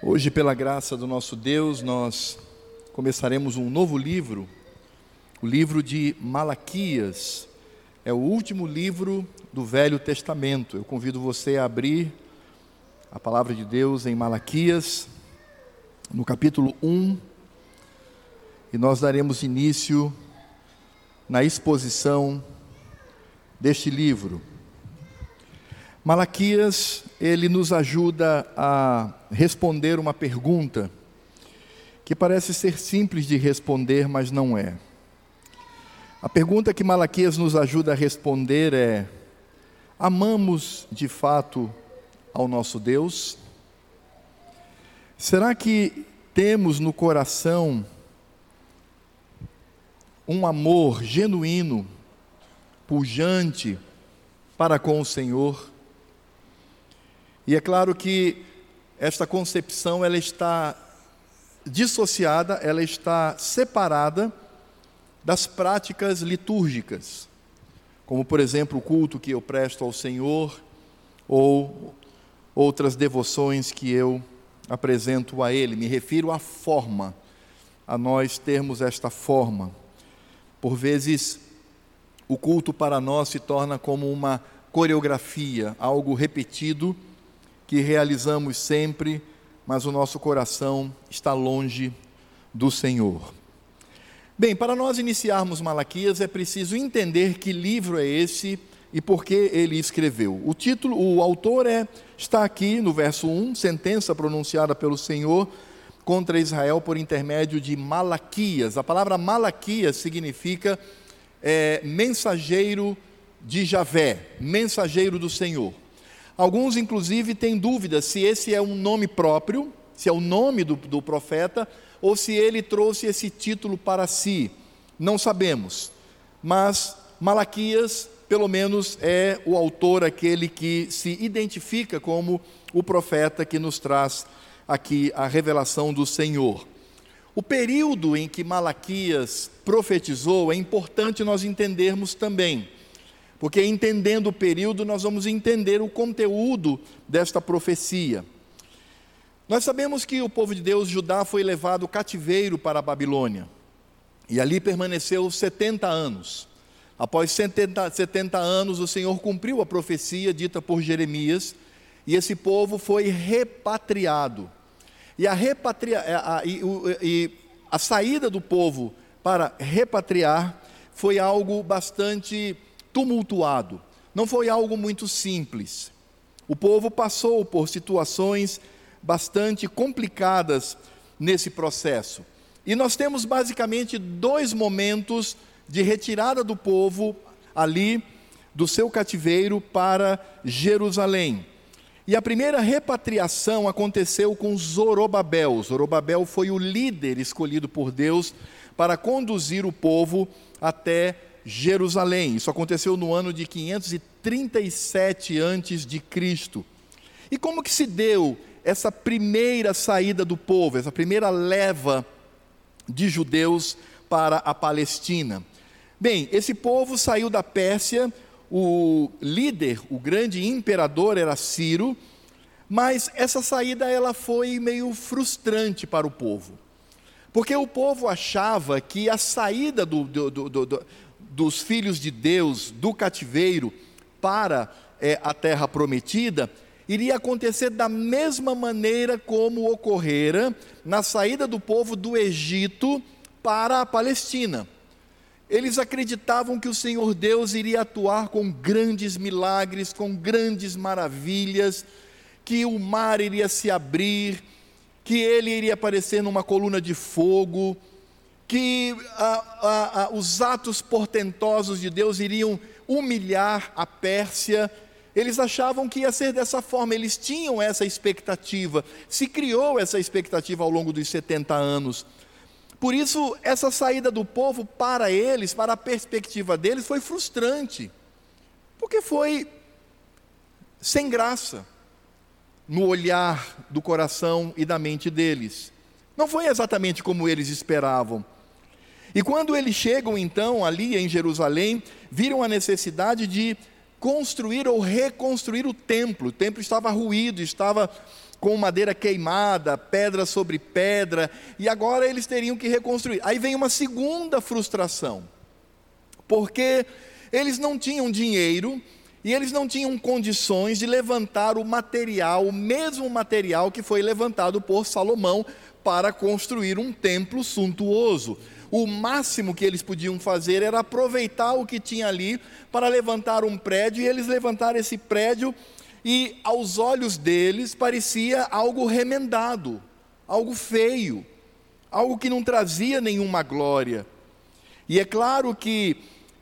Hoje, pela graça do nosso Deus, nós começaremos um novo livro, o livro de Malaquias. É o último livro do Velho Testamento. Eu convido você a abrir a palavra de Deus em Malaquias, no capítulo 1, e nós daremos início na exposição deste livro. Malaquias, ele nos ajuda a responder uma pergunta que parece ser simples de responder, mas não é. A pergunta que Malaquias nos ajuda a responder é: amamos de fato ao nosso Deus? Será que temos no coração um amor genuíno, pujante para com o Senhor? E é claro que esta concepção ela está dissociada, ela está separada das práticas litúrgicas, como por exemplo o culto que eu presto ao Senhor ou outras devoções que eu apresento a Ele. Me refiro à forma, a nós termos esta forma. Por vezes, o culto para nós se torna como uma coreografia, algo repetido que realizamos sempre, mas o nosso coração está longe do Senhor. Bem, para nós iniciarmos Malaquias é preciso entender que livro é esse e por que ele escreveu. O título, o autor é está aqui no verso 1, sentença pronunciada pelo Senhor contra Israel por intermédio de Malaquias. A palavra Malaquias significa é, mensageiro de Javé, mensageiro do Senhor. Alguns, inclusive, têm dúvidas se esse é um nome próprio, se é o nome do, do profeta, ou se ele trouxe esse título para si. Não sabemos. Mas Malaquias, pelo menos, é o autor, aquele que se identifica como o profeta que nos traz aqui a revelação do Senhor. O período em que Malaquias profetizou é importante nós entendermos também. Porque entendendo o período, nós vamos entender o conteúdo desta profecia. Nós sabemos que o povo de Deus, Judá, foi levado cativeiro para a Babilônia. E ali permaneceu 70 anos. Após 70, 70 anos, o Senhor cumpriu a profecia dita por Jeremias, e esse povo foi repatriado. E a, repatria, a, a, e, e a saída do povo para repatriar foi algo bastante tumultuado. Não foi algo muito simples. O povo passou por situações bastante complicadas nesse processo. E nós temos basicamente dois momentos de retirada do povo ali do seu cativeiro para Jerusalém. E a primeira repatriação aconteceu com Zorobabel. Zorobabel foi o líder escolhido por Deus para conduzir o povo até Jerusalém. Isso aconteceu no ano de 537 antes de Cristo. E como que se deu essa primeira saída do povo, essa primeira leva de judeus para a Palestina? Bem, esse povo saiu da Pérsia, o líder, o grande imperador era Ciro, mas essa saída ela foi meio frustrante para o povo. Porque o povo achava que a saída do, do, do, do dos filhos de Deus do cativeiro para é, a terra prometida iria acontecer da mesma maneira como ocorrera na saída do povo do Egito para a Palestina. Eles acreditavam que o Senhor Deus iria atuar com grandes milagres, com grandes maravilhas, que o mar iria se abrir, que ele iria aparecer numa coluna de fogo, que os atos portentosos de Deus iriam humilhar a Pérsia. Eles achavam que ia ser dessa forma, eles tinham essa expectativa, se criou essa expectativa ao longo dos 70 anos. Por isso, essa saída do povo para eles, para a perspectiva deles, foi frustrante, porque foi sem graça no olhar do coração e da mente deles. Não foi exatamente como eles esperavam. E quando eles chegam então ali em Jerusalém, viram a necessidade de construir ou reconstruir o templo. O templo estava ruído, estava com madeira queimada, pedra sobre pedra, e agora eles teriam que reconstruir. Aí vem uma segunda frustração, porque eles não tinham dinheiro e eles não tinham condições de levantar o material, o mesmo material que foi levantado por Salomão para construir um templo suntuoso. O máximo que eles podiam fazer era aproveitar o que tinha ali para levantar um prédio, e eles levantaram esse prédio e aos olhos deles parecia algo remendado, algo feio, algo que não trazia nenhuma glória. E é claro que,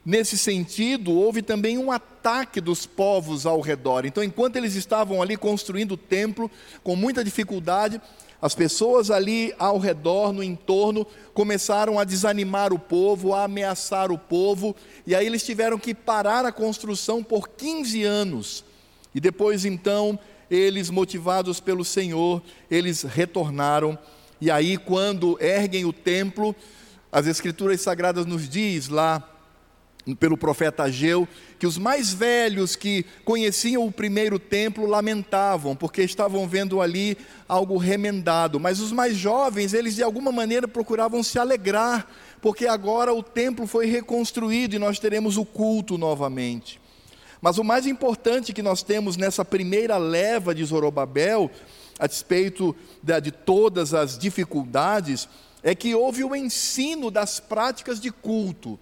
nesse sentido, houve também um ataque dos povos ao redor. Então, enquanto eles estavam ali construindo o templo, com muita dificuldade, as pessoas ali ao redor, no entorno, começaram a desanimar o povo, a ameaçar o povo, e aí eles tiveram que parar a construção por 15 anos e depois então, eles motivados pelo Senhor, eles retornaram. E aí quando erguem o templo, as escrituras sagradas nos diz lá pelo profeta Ageu, que os mais velhos que conheciam o primeiro templo lamentavam, porque estavam vendo ali algo remendado, mas os mais jovens, eles de alguma maneira procuravam se alegrar, porque agora o templo foi reconstruído e nós teremos o culto novamente. Mas o mais importante que nós temos nessa primeira leva de Zorobabel, a despeito de, todas as dificuldades, é que houve o ensino das práticas de culto.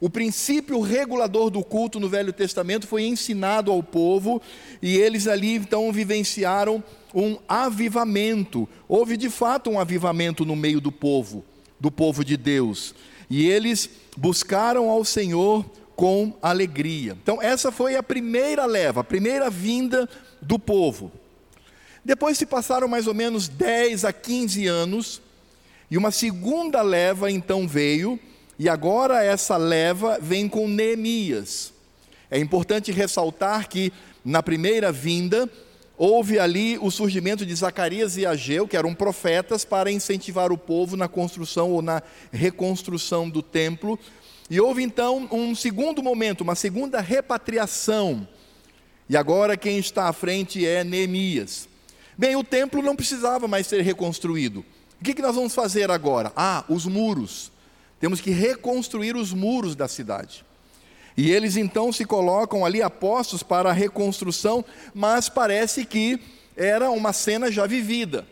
O princípio regulador do culto no Velho Testamento foi ensinado ao povo e eles ali então vivenciaram um avivamento. Houve de fato um avivamento no meio do povo, do povo de Deus. E eles buscaram ao Senhor com alegria. Então, essa foi a primeira leva, a primeira vinda do povo. Depois se passaram mais ou menos 10 a 15 anos, e uma segunda leva então veio, e agora essa leva vem com Neemias. É importante ressaltar que na primeira vinda, houve ali o surgimento de Zacarias e Ageu, que eram profetas, para incentivar o povo na construção ou na reconstrução do templo, e houve então um segundo momento, uma segunda repatriação. E agora quem está à frente é Neemias. Bem, o templo não precisava mais ser reconstruído. O que, nós vamos fazer agora? Ah, os muros. Temos que reconstruir os muros da cidade. E eles então se colocam ali apostos para a reconstrução, mas parece que era uma cena já vivida.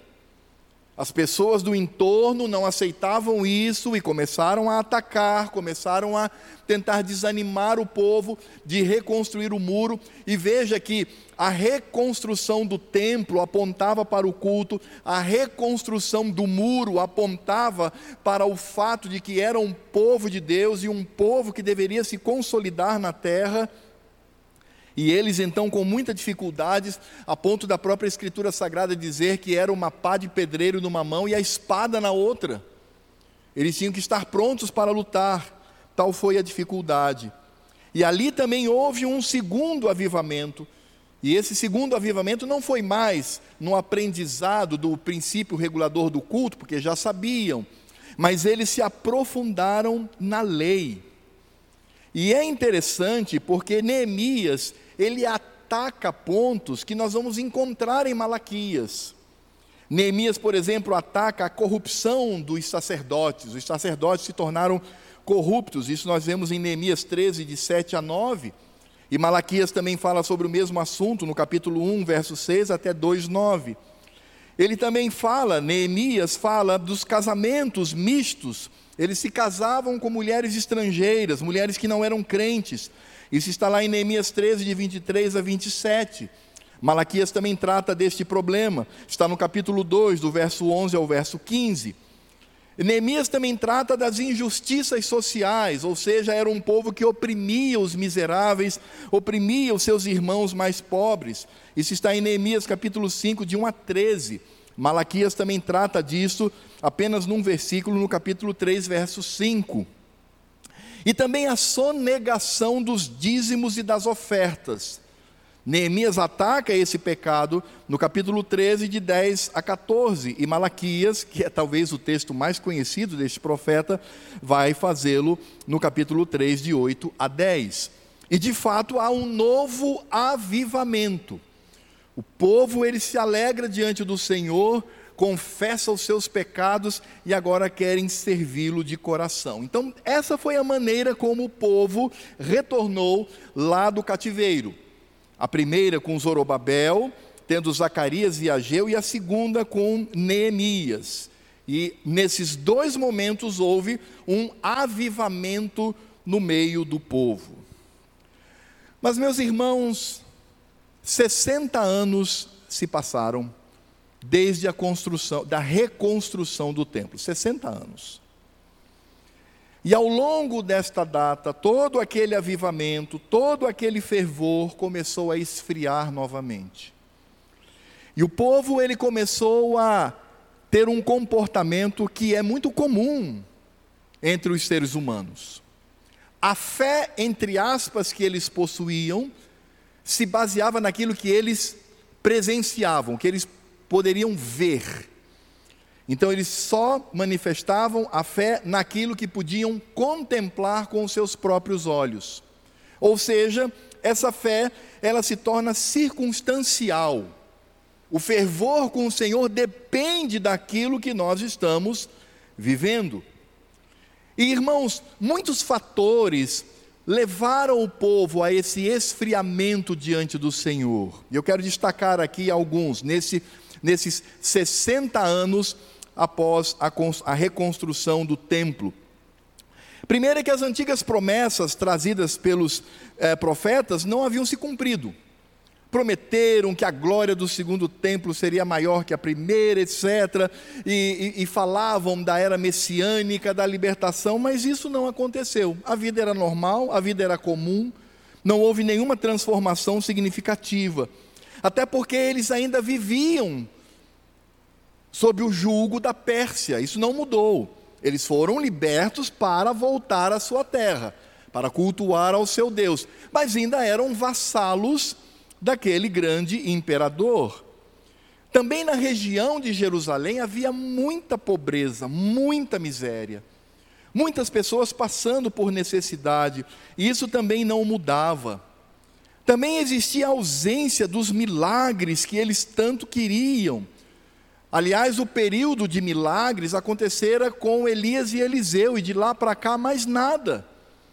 As pessoas do entorno não aceitavam isso e começaram a atacar, começaram a tentar desanimar o povo de reconstruir o muro. E veja que a reconstrução do templo apontava para o culto, a reconstrução do muro apontava para o fato de que era um povo de Deus e um povo que deveria se consolidar na terra. E eles então, com muita dificuldades, a ponto da própria Escritura Sagrada dizer que era uma pá de pedreiro numa mão e a espada na outra. Eles tinham que estar prontos para lutar, tal foi a dificuldade. E ali também houve um segundo avivamento. E esse segundo avivamento não foi mais no aprendizado do princípio regulador do culto, porque já sabiam, mas eles se aprofundaram na lei. E é interessante porque Neemias ele ataca pontos que nós vamos encontrar em Malaquias. Neemias, por exemplo, ataca a corrupção dos sacerdotes. Os sacerdotes se tornaram corruptos. Isso nós vemos em Neemias 13, de 7 a 9. E Malaquias também fala sobre o mesmo assunto no capítulo 1, verso 6 até 2, 9. Ele também fala, Neemias fala dos casamentos mistos. Eles se casavam com mulheres estrangeiras, mulheres que não eram crentes. Isso está lá em Neemias 13, de 23 a 27. Malaquias também trata deste problema. Está no capítulo 2, do verso 11 ao verso 15. Neemias também trata das injustiças sociais, ou seja, era um povo que oprimia os miseráveis, oprimia os seus irmãos mais pobres. Isso está em Neemias capítulo 5, de 1 a 13. Malaquias também trata disso apenas num versículo no capítulo 3, verso 5. E também a sonegação dos dízimos e das ofertas. Neemias ataca esse pecado no capítulo 13, de 10 a 14, e Malaquias, que é talvez o texto mais conhecido deste profeta, vai fazê-lo no capítulo 3, de 8 a 10. E de fato há um novo avivamento. O povo ele se alegra diante do Senhor, confessa os seus pecados e agora querem servi-lo de coração. Então, essa foi a maneira como o povo retornou lá do cativeiro. A primeira com Zorobabel, tendo Zacarias e Ageu, e a segunda com Neemias. E nesses dois momentos houve um avivamento no meio do povo. Mas, meus irmãos, 60 anos se passaram desde a construção, da reconstrução do templo, 60 anos. E ao longo desta data, todo aquele avivamento, todo aquele fervor começou a esfriar novamente. E o povo ele começou a ter um comportamento que é muito comum entre os seres humanos. A fé, entre aspas, que eles possuíam se baseava naquilo que eles presenciavam, que eles poderiam ver. Então eles só manifestavam a fé naquilo que podiam contemplar com os seus próprios olhos. Ou seja, essa fé, ela se torna circunstancial. O fervor com o Senhor depende daquilo que nós estamos vivendo. E irmãos, muitos fatores levaram o povo a esse esfriamento diante do Senhor. E eu quero destacar aqui alguns, nesse, nesses 60 anos após a, reconstrução do templo. Primeiro é que as antigas promessas trazidas pelos eh, profetas não haviam se cumprido prometeram que a glória do segundo templo seria maior que a primeira, etc. E, e, e, falavam da era messiânica, da libertação, mas isso não aconteceu. A vida era normal, a vida era comum, não houve nenhuma transformação significativa. Até porque eles ainda viviam sob o jugo da Pérsia, isso não mudou. Eles foram libertos para voltar à sua terra, para cultuar ao seu Deus, mas ainda eram vassalos daquele grande imperador. Também na região de Jerusalém havia muita pobreza, muita miséria. Muitas pessoas passando por necessidade, e isso também não mudava. Também existia a ausência dos milagres que eles tanto queriam. Aliás, o período de milagres acontecera com Elias e Eliseu, e de lá para cá mais nada.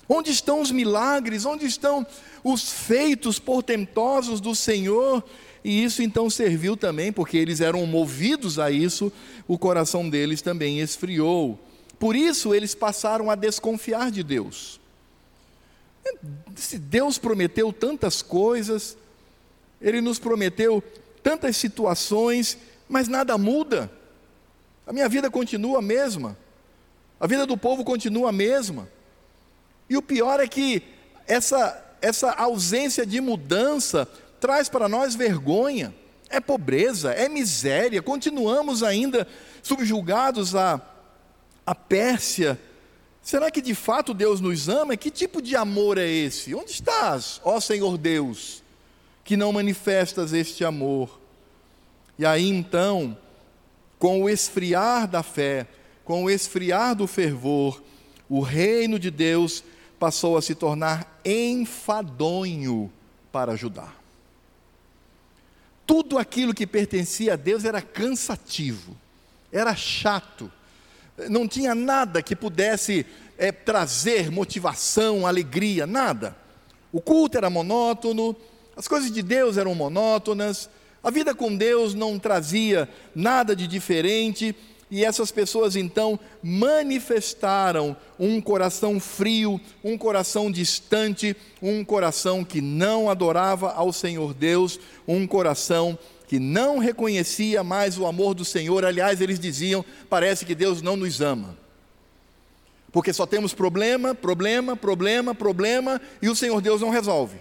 Onde estão os milagres? Onde estão os feitos portentosos do Senhor? E isso então serviu também, porque eles eram movidos a isso, o coração deles também esfriou. Por isso eles passaram a desconfiar de Deus. Se Deus prometeu tantas coisas, Ele nos prometeu tantas situações, mas nada muda. A minha vida continua a mesma, a vida do povo continua a mesma. E o pior é que essa, essa ausência de mudança traz para nós vergonha, é pobreza, é miséria. Continuamos ainda subjugados à, à Pérsia. Será que de fato Deus nos ama? Que tipo de amor é esse? Onde estás, ó Senhor Deus, que não manifestas este amor? E aí então, com o esfriar da fé, com o esfriar do fervor, o reino de Deus passou a se tornar enfadonho para ajudar. Tudo aquilo que pertencia a Deus era cansativo, era chato, não tinha nada que pudesse é, trazer motivação, alegria, nada. O culto era monótono, as coisas de Deus eram monótonas, a vida com Deus não trazia nada de diferente, e essas pessoas então manifestaram um coração frio, um coração distante, um coração que não adorava ao Senhor Deus, um coração que não reconhecia mais o amor do Senhor. Aliás, eles diziam: parece que Deus não nos ama. Porque só temos problema, problema, problema, problema, e o Senhor Deus não resolve.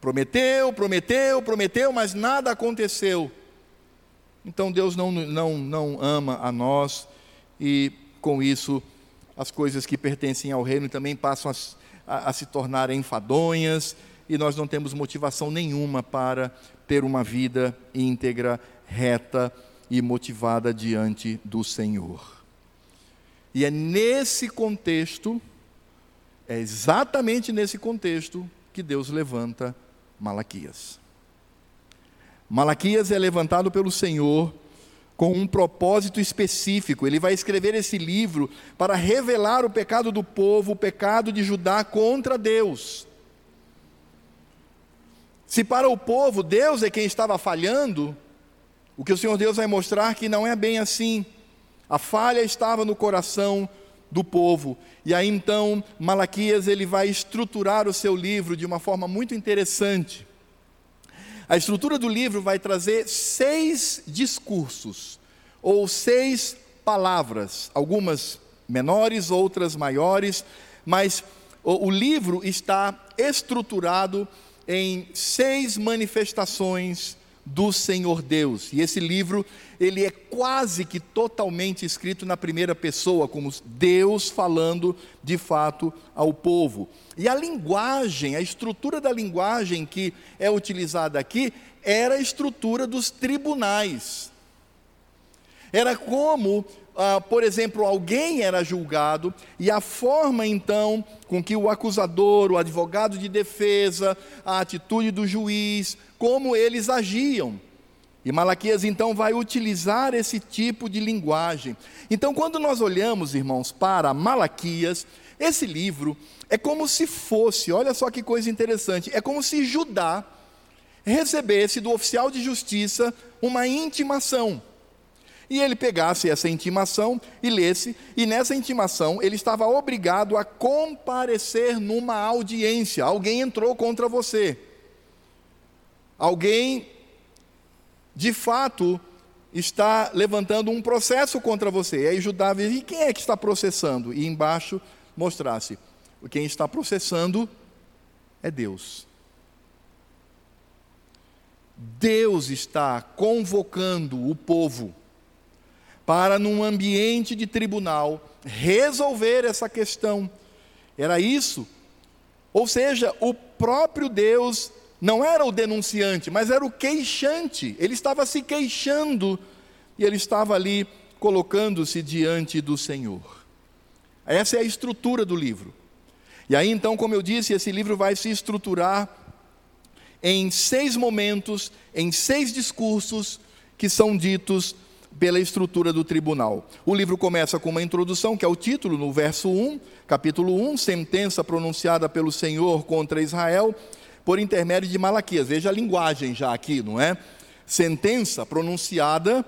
Prometeu, prometeu, prometeu, mas nada aconteceu. Então Deus não, não, não ama a nós e com isso as coisas que pertencem ao reino também passam a, a, a se tornar enfadonhas e nós não temos motivação nenhuma para ter uma vida íntegra, reta e motivada diante do Senhor. E é nesse contexto, é exatamente nesse contexto, que Deus levanta Malaquias. Malaquias é levantado pelo Senhor com um propósito específico. Ele vai escrever esse livro para revelar o pecado do povo, o pecado de Judá contra Deus. Se para o povo Deus é quem estava falhando, o que o Senhor Deus vai mostrar que não é bem assim. A falha estava no coração do povo. E aí então Malaquias ele vai estruturar o seu livro de uma forma muito interessante. A estrutura do livro vai trazer seis discursos, ou seis palavras, algumas menores, outras maiores, mas o, o livro está estruturado em seis manifestações do Senhor Deus. E esse livro, ele é quase que totalmente escrito na primeira pessoa, como Deus falando de fato ao povo. E a linguagem, a estrutura da linguagem que é utilizada aqui, era a estrutura dos tribunais. Era como ah, por exemplo, alguém era julgado e a forma então com que o acusador, o advogado de defesa, a atitude do juiz, como eles agiam. E Malaquias então vai utilizar esse tipo de linguagem. Então, quando nós olhamos, irmãos, para Malaquias, esse livro é como se fosse, olha só que coisa interessante, é como se Judá recebesse do oficial de justiça uma intimação e ele pegasse essa intimação e lesse, e nessa intimação ele estava obrigado a comparecer numa audiência. Alguém entrou contra você. Alguém, de fato, está levantando um processo contra você. E aí Judá diz: e quem é que está processando? E embaixo mostrasse: quem está processando é Deus. Deus está convocando o povo para, num ambiente de tribunal, resolver essa questão. Era isso. Ou seja, o próprio Deus não era o denunciante, mas era o queixante. Ele estava se queixando e ele estava ali colocando-se diante do Senhor. Essa é a estrutura do livro. E aí, então, como eu disse, esse livro vai se estruturar em seis momentos, em seis discursos que são ditos pela estrutura do tribunal. O livro começa com uma introdução, que é o título, no verso 1, capítulo 1, sentença pronunciada pelo Senhor contra Israel, por intermédio de Malaquias. Veja a linguagem já aqui, não é? Sentença pronunciada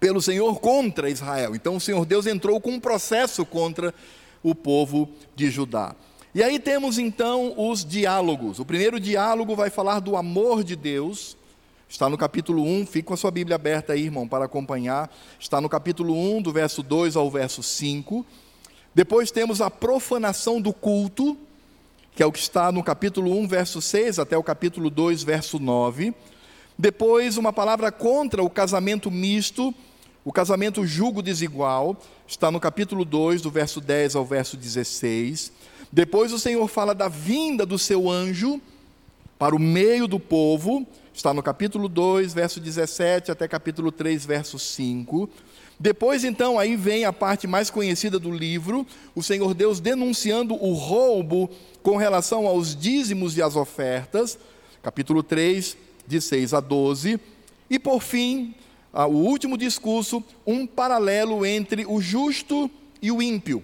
pelo Senhor contra Israel. Então o Senhor Deus entrou com um processo contra o povo de Judá. E aí temos então os diálogos. O primeiro diálogo vai falar do amor de Deus Está no capítulo 1, fique com a sua Bíblia aberta aí, irmão, para acompanhar. Está no capítulo 1, do verso 2 ao verso 5. Depois temos a profanação do culto, que é o que está no capítulo 1, verso 6 até o capítulo 2, verso 9. Depois, uma palavra contra o casamento misto, o casamento julgo desigual, está no capítulo 2, do verso 10 ao verso 16. Depois, o Senhor fala da vinda do seu anjo para o meio do povo, Está no capítulo 2, verso 17 até capítulo 3, verso 5. Depois, então, aí vem a parte mais conhecida do livro, o Senhor Deus denunciando o roubo com relação aos dízimos e às ofertas, capítulo 3, de 6 a 12. E, por fim, o último discurso, um paralelo entre o justo e o ímpio.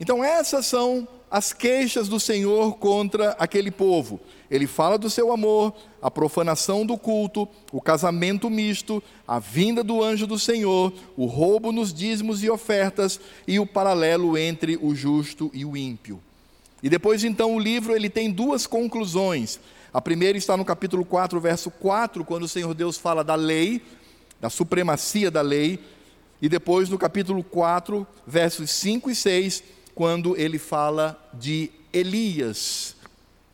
Então, essas são as queixas do Senhor contra aquele povo. Ele fala do seu amor, a profanação do culto, o casamento misto, a vinda do anjo do Senhor, o roubo nos dízimos e ofertas e o paralelo entre o justo e o ímpio. E depois então o livro ele tem duas conclusões. A primeira está no capítulo 4, verso 4, quando o Senhor Deus fala da lei, da supremacia da lei, e depois no capítulo 4, versos 5 e 6, quando ele fala de Elias,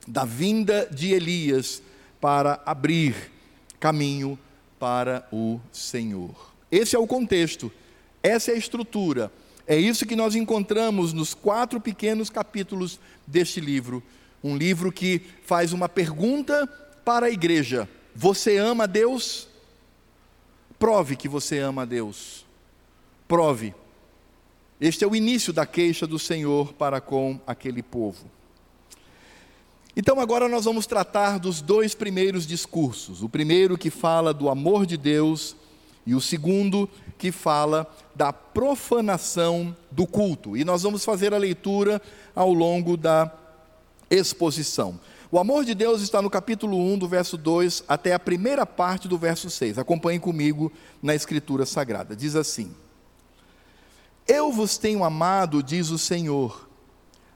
da vinda de Elias para abrir caminho para o Senhor. Esse é o contexto, essa é a estrutura. É isso que nós encontramos nos quatro pequenos capítulos deste livro. Um livro que faz uma pergunta para a igreja: Você ama Deus? Prove que você ama Deus. Prove. Este é o início da queixa do Senhor para com aquele povo. Então agora nós vamos tratar dos dois primeiros discursos. O primeiro que fala do amor de Deus e o segundo que fala da profanação do culto. E nós vamos fazer a leitura ao longo da exposição. O amor de Deus está no capítulo 1, do verso 2 até a primeira parte do verso 6. Acompanhe comigo na Escritura Sagrada. Diz assim: Eu vos tenho amado, diz o Senhor,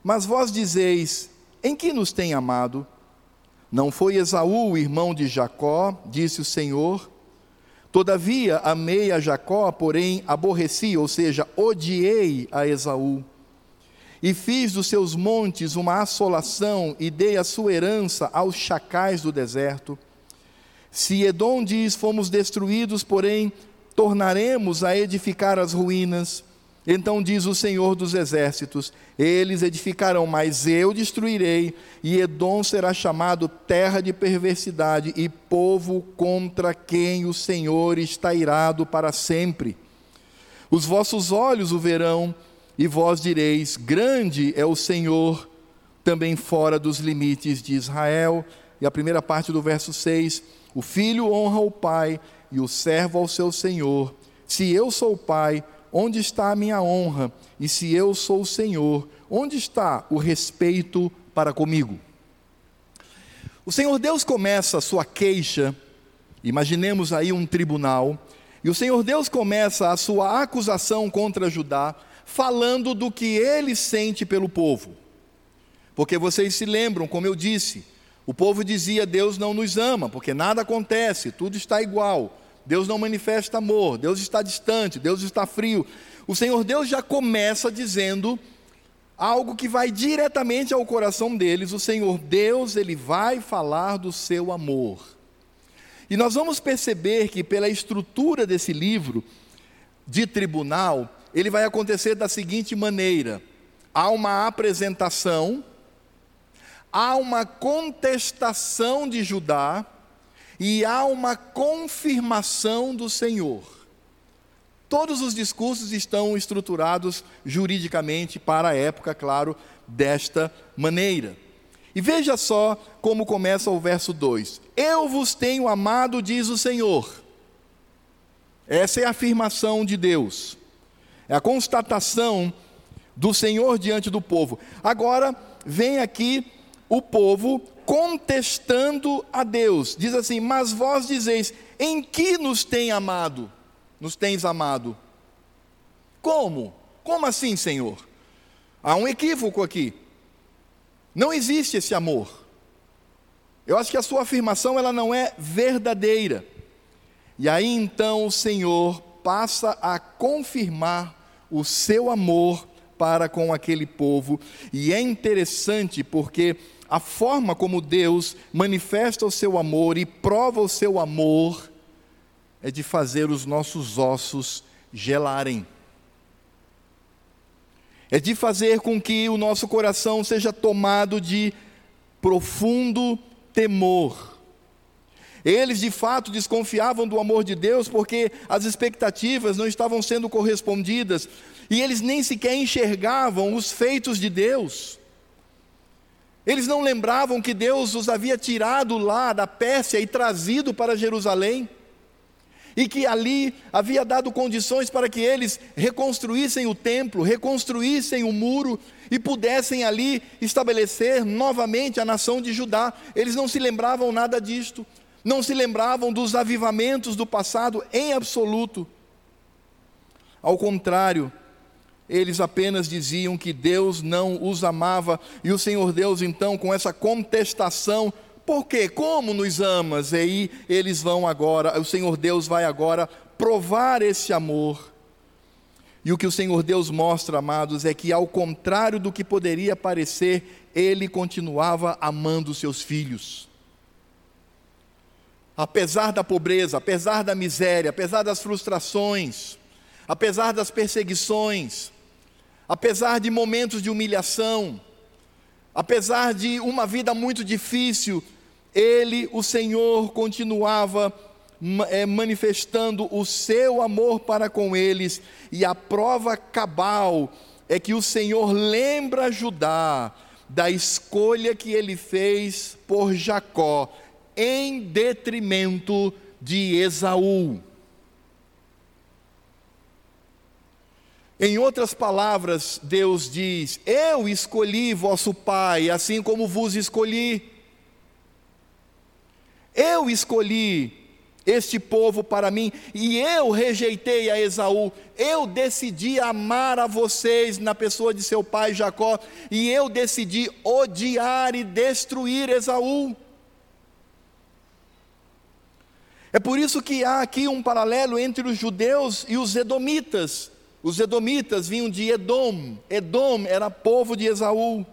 mas vós dizeis: em que nos tem amado? Não foi Esaú, irmão de Jacó, disse o Senhor. Todavia amei a Jacó, porém aborreci, ou seja, odiei a Esaú. E fiz dos seus montes uma assolação e dei a sua herança aos chacais do deserto. Se Edom diz: Fomos destruídos, porém tornaremos a edificar as ruínas. Então diz o Senhor dos Exércitos: Eles edificarão, mas eu destruirei, e Edom será chamado terra de perversidade e povo contra quem o Senhor está irado para sempre. Os vossos olhos o verão, e vós direis: Grande é o Senhor, também fora dos limites de Israel. E a primeira parte do verso 6: O filho honra o pai, e o servo ao seu senhor. Se eu sou o pai, onde está a minha honra? E se eu sou o Senhor, onde está o respeito para comigo? O Senhor Deus começa a sua queixa, imaginemos aí um tribunal, e o Senhor Deus começa a sua acusação contra Judá, falando do que ele sente pelo povo. Porque vocês se lembram, como eu disse, o povo dizia: Deus não nos ama, porque nada acontece, tudo está igual. Deus não manifesta amor, Deus está distante, Deus está frio. O Senhor Deus já começa dizendo algo que vai diretamente ao coração deles. O Senhor Deus, ele vai falar do seu amor. E nós vamos perceber que pela estrutura desse livro de tribunal, ele vai acontecer da seguinte maneira: há uma apresentação, há uma contestação de Judá, e há uma confirmação do Senhor. Todos os discursos estão estruturados juridicamente para a época, claro, desta maneira. E veja só como começa o verso 2: Eu vos tenho amado, diz o Senhor. Essa é a afirmação de Deus, é a constatação do Senhor diante do povo. Agora, vem aqui o povo contestando a Deus. Diz assim: Mas vós dizeis, em que nos tem amado? Nos tens amado? Como? Como assim, Senhor? Há um equívoco aqui. Não existe esse amor. Eu acho que a sua afirmação ela não é verdadeira. E aí então o Senhor passa a confirmar o seu amor para com aquele povo. E é interessante porque a forma como Deus manifesta o seu amor e prova o seu amor é de fazer os nossos ossos gelarem. É de fazer com que o nosso coração seja tomado de profundo temor. Eles de fato desconfiavam do amor de Deus porque as expectativas não estavam sendo correspondidas e eles nem sequer enxergavam os feitos de Deus. Eles não lembravam que Deus os havia tirado lá da Pérsia e trazido para Jerusalém, e que ali havia dado condições para que eles reconstruíssem o templo, reconstruíssem o muro e pudessem ali estabelecer novamente a nação de Judá. Eles não se lembravam nada disto, não se lembravam dos avivamentos do passado em absoluto. Ao contrário, eles apenas diziam que Deus não os amava, e o Senhor Deus, então, com essa contestação, por quê? Como nos amas? E aí eles vão agora, o Senhor Deus vai agora provar esse amor. E o que o Senhor Deus mostra, amados, é que ao contrário do que poderia parecer, ele continuava amando seus filhos. Apesar da pobreza, apesar da miséria, apesar das frustrações, apesar das perseguições, apesar de momentos de humilhação, apesar de uma vida muito difícil, ele, o Senhor, continuava é, manifestando o seu amor para com eles, e a prova cabal é que o Senhor lembra Judá da escolha que ele fez por Jacó, em detrimento de Esaú. Em outras palavras, Deus diz: Eu escolhi vosso pai, assim como vos escolhi. Eu escolhi este povo para mim e eu rejeitei a Esaú. Eu decidi amar a vocês na pessoa de seu pai Jacó e eu decidi odiar e destruir Esaú. É por isso que há aqui um paralelo entre os judeus e os edomitas. Os edomitas vinham de Edom. Edom era povo de Esaú.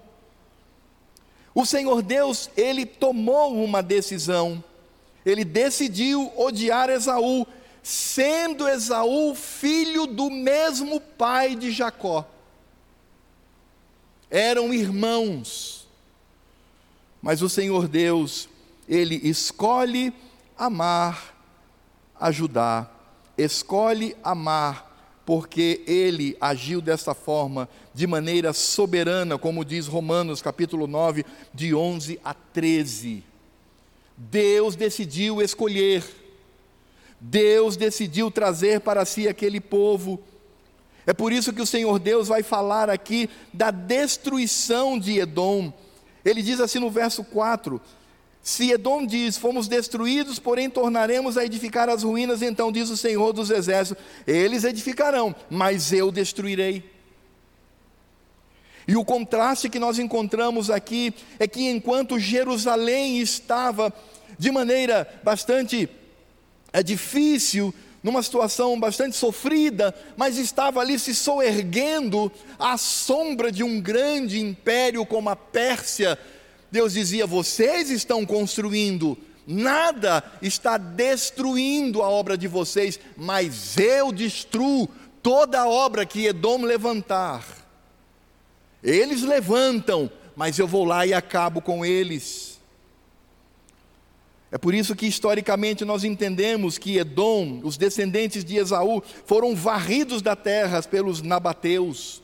O Senhor Deus, ele tomou uma decisão. Ele decidiu odiar Esaú, sendo Esaú filho do mesmo pai de Jacó. Eram irmãos. Mas o Senhor Deus, ele escolhe amar, ajudar, escolhe amar porque ele agiu dessa forma, de maneira soberana, como diz Romanos capítulo 9, de 11 a 13. Deus decidiu escolher, Deus decidiu trazer para si aquele povo. É por isso que o Senhor Deus vai falar aqui da destruição de Edom. Ele diz assim no verso 4: se Edom diz, fomos destruídos, porém tornaremos a edificar as ruínas, então diz o Senhor dos Exércitos: eles edificarão, mas eu destruirei. E o contraste que nós encontramos aqui é que enquanto Jerusalém estava de maneira bastante é, difícil, numa situação bastante sofrida, mas estava ali se soerguendo à sombra de um grande império como a Pérsia, Deus dizia: vocês estão construindo, nada está destruindo a obra de vocês, mas eu destruo toda a obra que Edom levantar. Eles levantam, mas eu vou lá e acabo com eles. É por isso que historicamente nós entendemos que Edom, os descendentes de Esaú, foram varridos da terra pelos nabateus,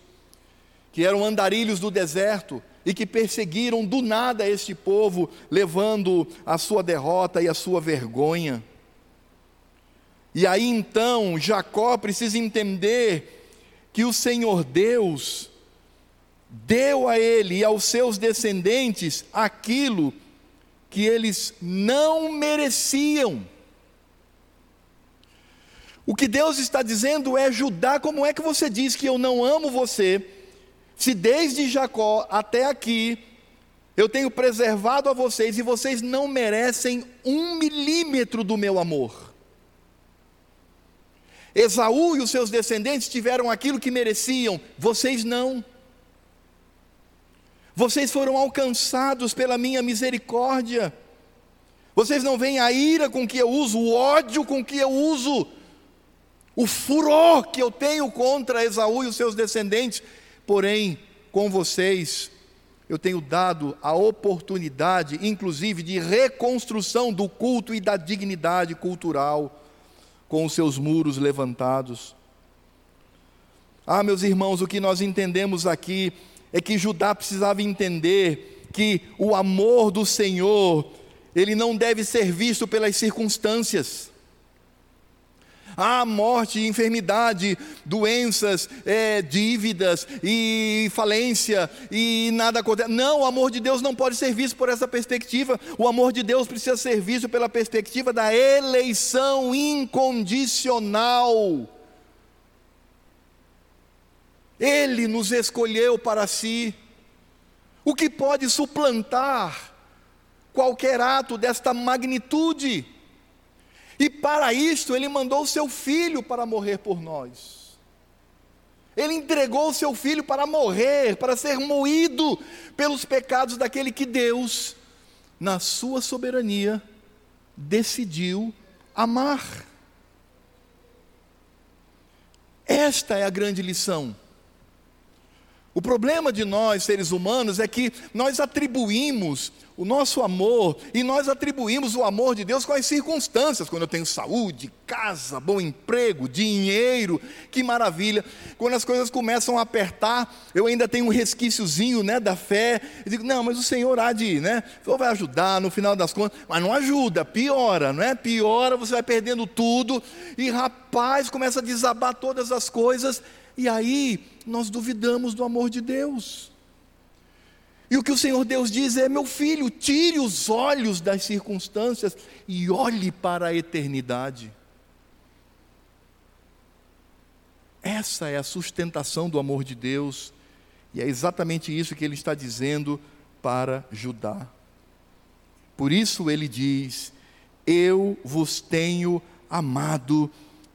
que eram andarilhos do deserto, e que perseguiram do nada este povo, levando a sua derrota e a sua vergonha. E aí então Jacó precisa entender que o Senhor Deus deu a ele e aos seus descendentes aquilo que eles não mereciam. O que Deus está dizendo é: Judá, como é que você diz que eu não amo você? Se desde Jacó até aqui eu tenho preservado a vocês e vocês não merecem um milímetro do meu amor. Esaú e os seus descendentes tiveram aquilo que mereciam, vocês não. Vocês foram alcançados pela minha misericórdia. Vocês não veem a ira com que eu uso, o ódio com que eu uso, o furor que eu tenho contra Esaú e os seus descendentes porém, com vocês, eu tenho dado a oportunidade, inclusive, de reconstrução do culto e da dignidade cultural, com os seus muros levantados. Ah, meus irmãos, o que nós entendemos aqui é que Judá precisava entender que o amor do Senhor, ele não deve ser visto pelas circunstâncias. Há morte, enfermidade, doenças, é, dívidas e falência e nada acontece. Não, o amor de Deus não pode ser visto por essa perspectiva. O amor de Deus precisa ser visto pela perspectiva da eleição incondicional. Ele nos escolheu para si. O que pode suplantar qualquer ato desta magnitude? E para isto ele mandou o seu filho para morrer por nós. Ele entregou o seu filho para morrer, para ser moído pelos pecados daquele que Deus, na sua soberania, decidiu amar. Esta é a grande lição. O problema de nós, seres humanos, é que nós atribuímos o nosso amor e nós atribuímos o amor de Deus com as circunstâncias. Quando eu tenho saúde, casa, bom emprego, dinheiro, que maravilha. Quando as coisas começam a apertar, eu ainda tenho um resquíciozinho né, da fé. E digo, não, mas o Senhor há de, né? O Senhor vai ajudar no final das contas. Mas não ajuda, piora, não é? Piora, você vai perdendo tudo. E rapaz, começa a desabar todas as coisas. E aí nós duvidamos do amor de Deus. E o que o Senhor Deus diz é: meu filho, tire os olhos das circunstâncias e olhe para a eternidade. Essa é a sustentação do amor de Deus, e é exatamente isso que ele está dizendo para Judá. Por isso ele diz: Eu vos tenho amado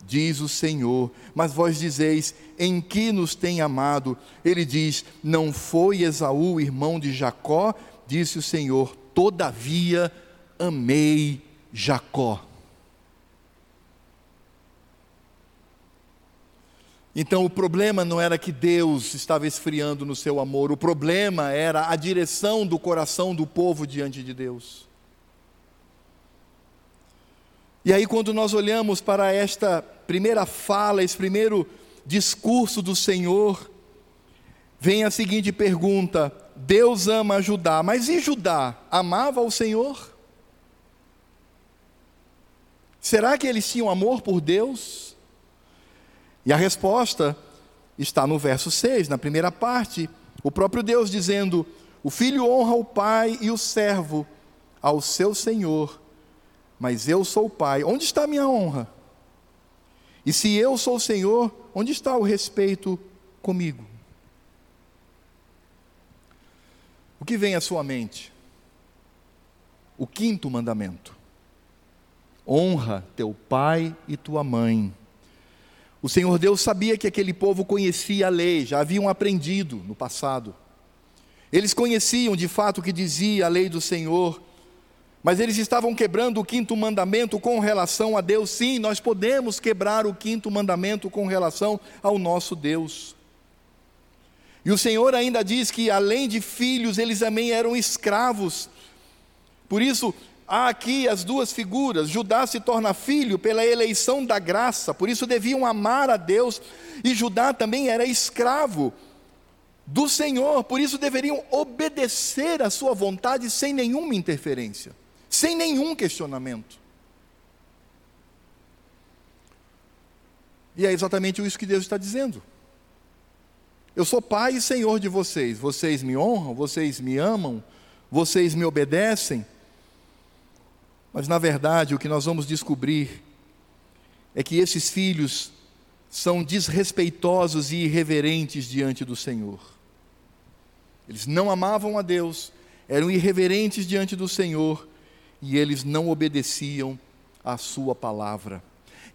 diz o Senhor. Mas vós dizeis: Em que nos tem amado? Ele diz: Não foi Esaú, irmão de Jacó? Disse o Senhor: Todavia amei Jacó. Então o problema não era que Deus estava esfriando no seu amor, o problema era a direção do coração do povo diante de Deus. E aí, quando nós olhamos para esta primeira fala, esse primeiro discurso do Senhor, vem a seguinte pergunta: Deus ama Judá, mas e Judá? Amava o Senhor? Será que eles tinham amor por Deus? E a resposta está no verso 6, na primeira parte, o próprio Deus dizendo: O filho honra o pai e o servo ao seu senhor mas eu sou o pai. Onde está a minha honra? E se eu sou o Senhor, onde está o respeito comigo? O que vem à sua mente? O quinto mandamento: honra teu pai e tua mãe. O Senhor Deus sabia que aquele povo conhecia a lei, já haviam aprendido no passado. Eles conheciam de fato o que dizia a lei do Senhor, mas eles estavam quebrando o quinto mandamento com relação a Deus. Sim, nós podemos quebrar o quinto mandamento com relação ao nosso Deus. E o Senhor ainda diz que, além de filhos, eles também eram escravos. Por isso, há aqui as duas figuras: Judá se torna filho pela eleição da graça, por isso deviam amar a Deus, e Judá também era escravo do Senhor, por isso deveriam obedecer à sua vontade sem nenhuma interferência sem nenhum questionamento. E é exatamente isso que Deus está dizendo. Eu sou pai e senhor de vocês. Vocês me honram, vocês me amam, vocês me obedecem. Mas na verdade, o que nós vamos descobrir é que esses filhos são desrespeitosos e irreverentes diante do Senhor. Eles não amavam a Deus, eram irreverentes diante do Senhor e eles não obedeciam à sua palavra.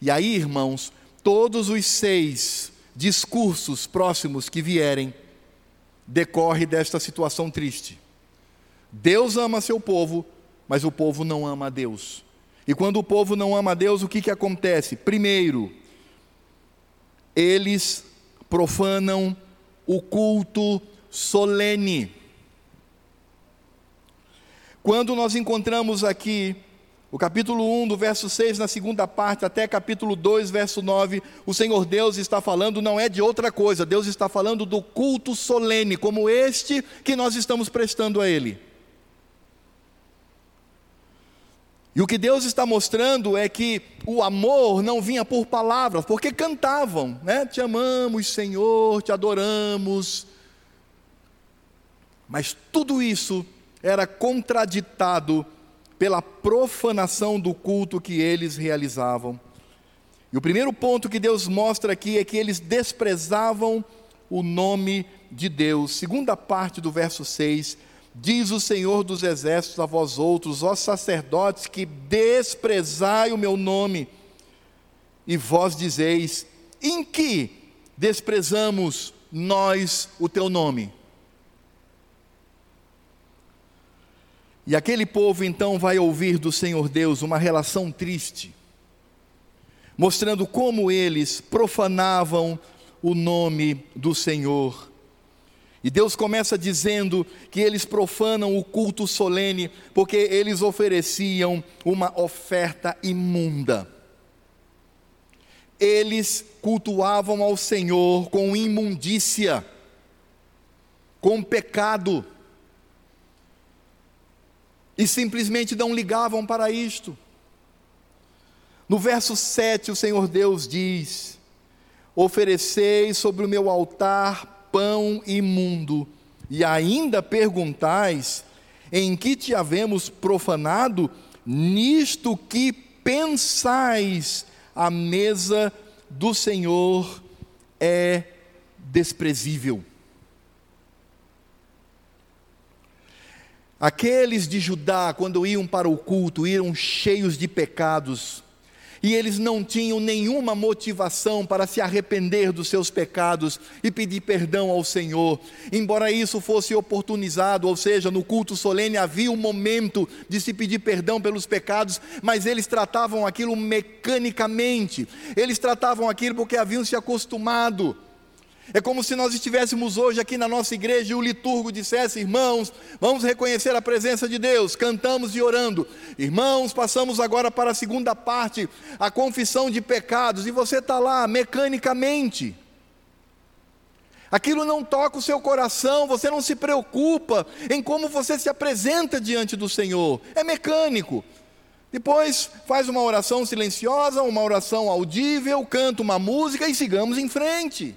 E aí, irmãos, todos os seis discursos próximos que vierem decorre desta situação triste. Deus ama seu povo, mas o povo não ama a Deus. E quando o povo não ama a Deus, o que, que acontece? Primeiro, eles profanam o culto solene. Quando nós encontramos aqui o capítulo 1, do verso 6, na segunda parte, até capítulo 2, verso 9, o Senhor Deus está falando não é de outra coisa, Deus está falando do culto solene, como este que nós estamos prestando a Ele. E o que Deus está mostrando é que o amor não vinha por palavras, porque cantavam, né? Te amamos, Senhor, te adoramos. Mas tudo isso era contraditado pela profanação do culto que eles realizavam. E o primeiro ponto que Deus mostra aqui é que eles desprezavam o nome de Deus. Segunda parte do verso 6, diz o Senhor dos exércitos a vós outros, ó sacerdotes, que desprezai o meu nome. E vós dizeis: em que desprezamos nós o teu nome? E aquele povo então vai ouvir do Senhor Deus uma relação triste, mostrando como eles profanavam o nome do Senhor. E Deus começa dizendo que eles profanam o culto solene porque eles ofereciam uma oferta imunda. Eles cultuavam ao Senhor com imundícia, com pecado, e simplesmente não ligavam para isto. No verso 7, o Senhor Deus diz: Oferecei sobre o meu altar pão imundo, e ainda perguntais: Em que te havemos profanado? Nisto que pensais, a mesa do Senhor é desprezível. Aqueles de Judá, quando iam para o culto, iam cheios de pecados, e eles não tinham nenhuma motivação para se arrepender dos seus pecados e pedir perdão ao Senhor. Embora isso fosse oportunizado, ou seja, no culto solene havia um momento de se pedir perdão pelos pecados, mas eles tratavam aquilo mecanicamente, eles tratavam aquilo porque haviam se acostumado. É como se nós estivéssemos hoje aqui na nossa igreja e o liturgo dissesse: irmãos, vamos reconhecer a presença de Deus, cantamos e orando. Irmãos, passamos agora para a segunda parte, a confissão de pecados, e você está lá mecanicamente. Aquilo não toca o seu coração, você não se preocupa em como você se apresenta diante do Senhor, é mecânico. Depois faz uma oração silenciosa, uma oração audível, canta uma música e sigamos em frente.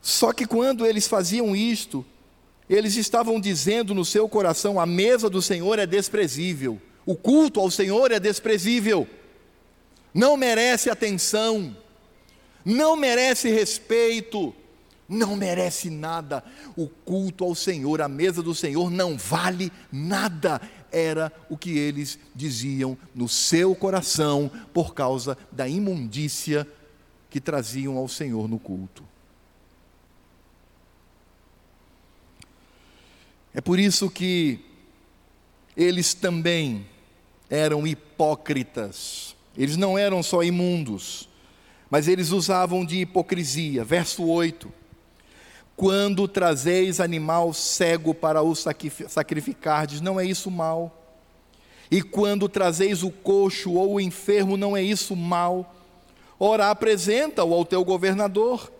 Só que quando eles faziam isto, eles estavam dizendo no seu coração: a mesa do Senhor é desprezível, o culto ao Senhor é desprezível, não merece atenção, não merece respeito, não merece nada. O culto ao Senhor, a mesa do Senhor não vale nada. Era o que eles diziam no seu coração por causa da imundícia que traziam ao Senhor no culto. É por isso que eles também eram hipócritas. Eles não eram só imundos, mas eles usavam de hipocrisia. Verso 8: Quando trazeis animal cego para o sacrificardes, não é isso mal? E quando trazeis o coxo ou o enfermo, não é isso mal? Ora, apresenta-o ao teu governador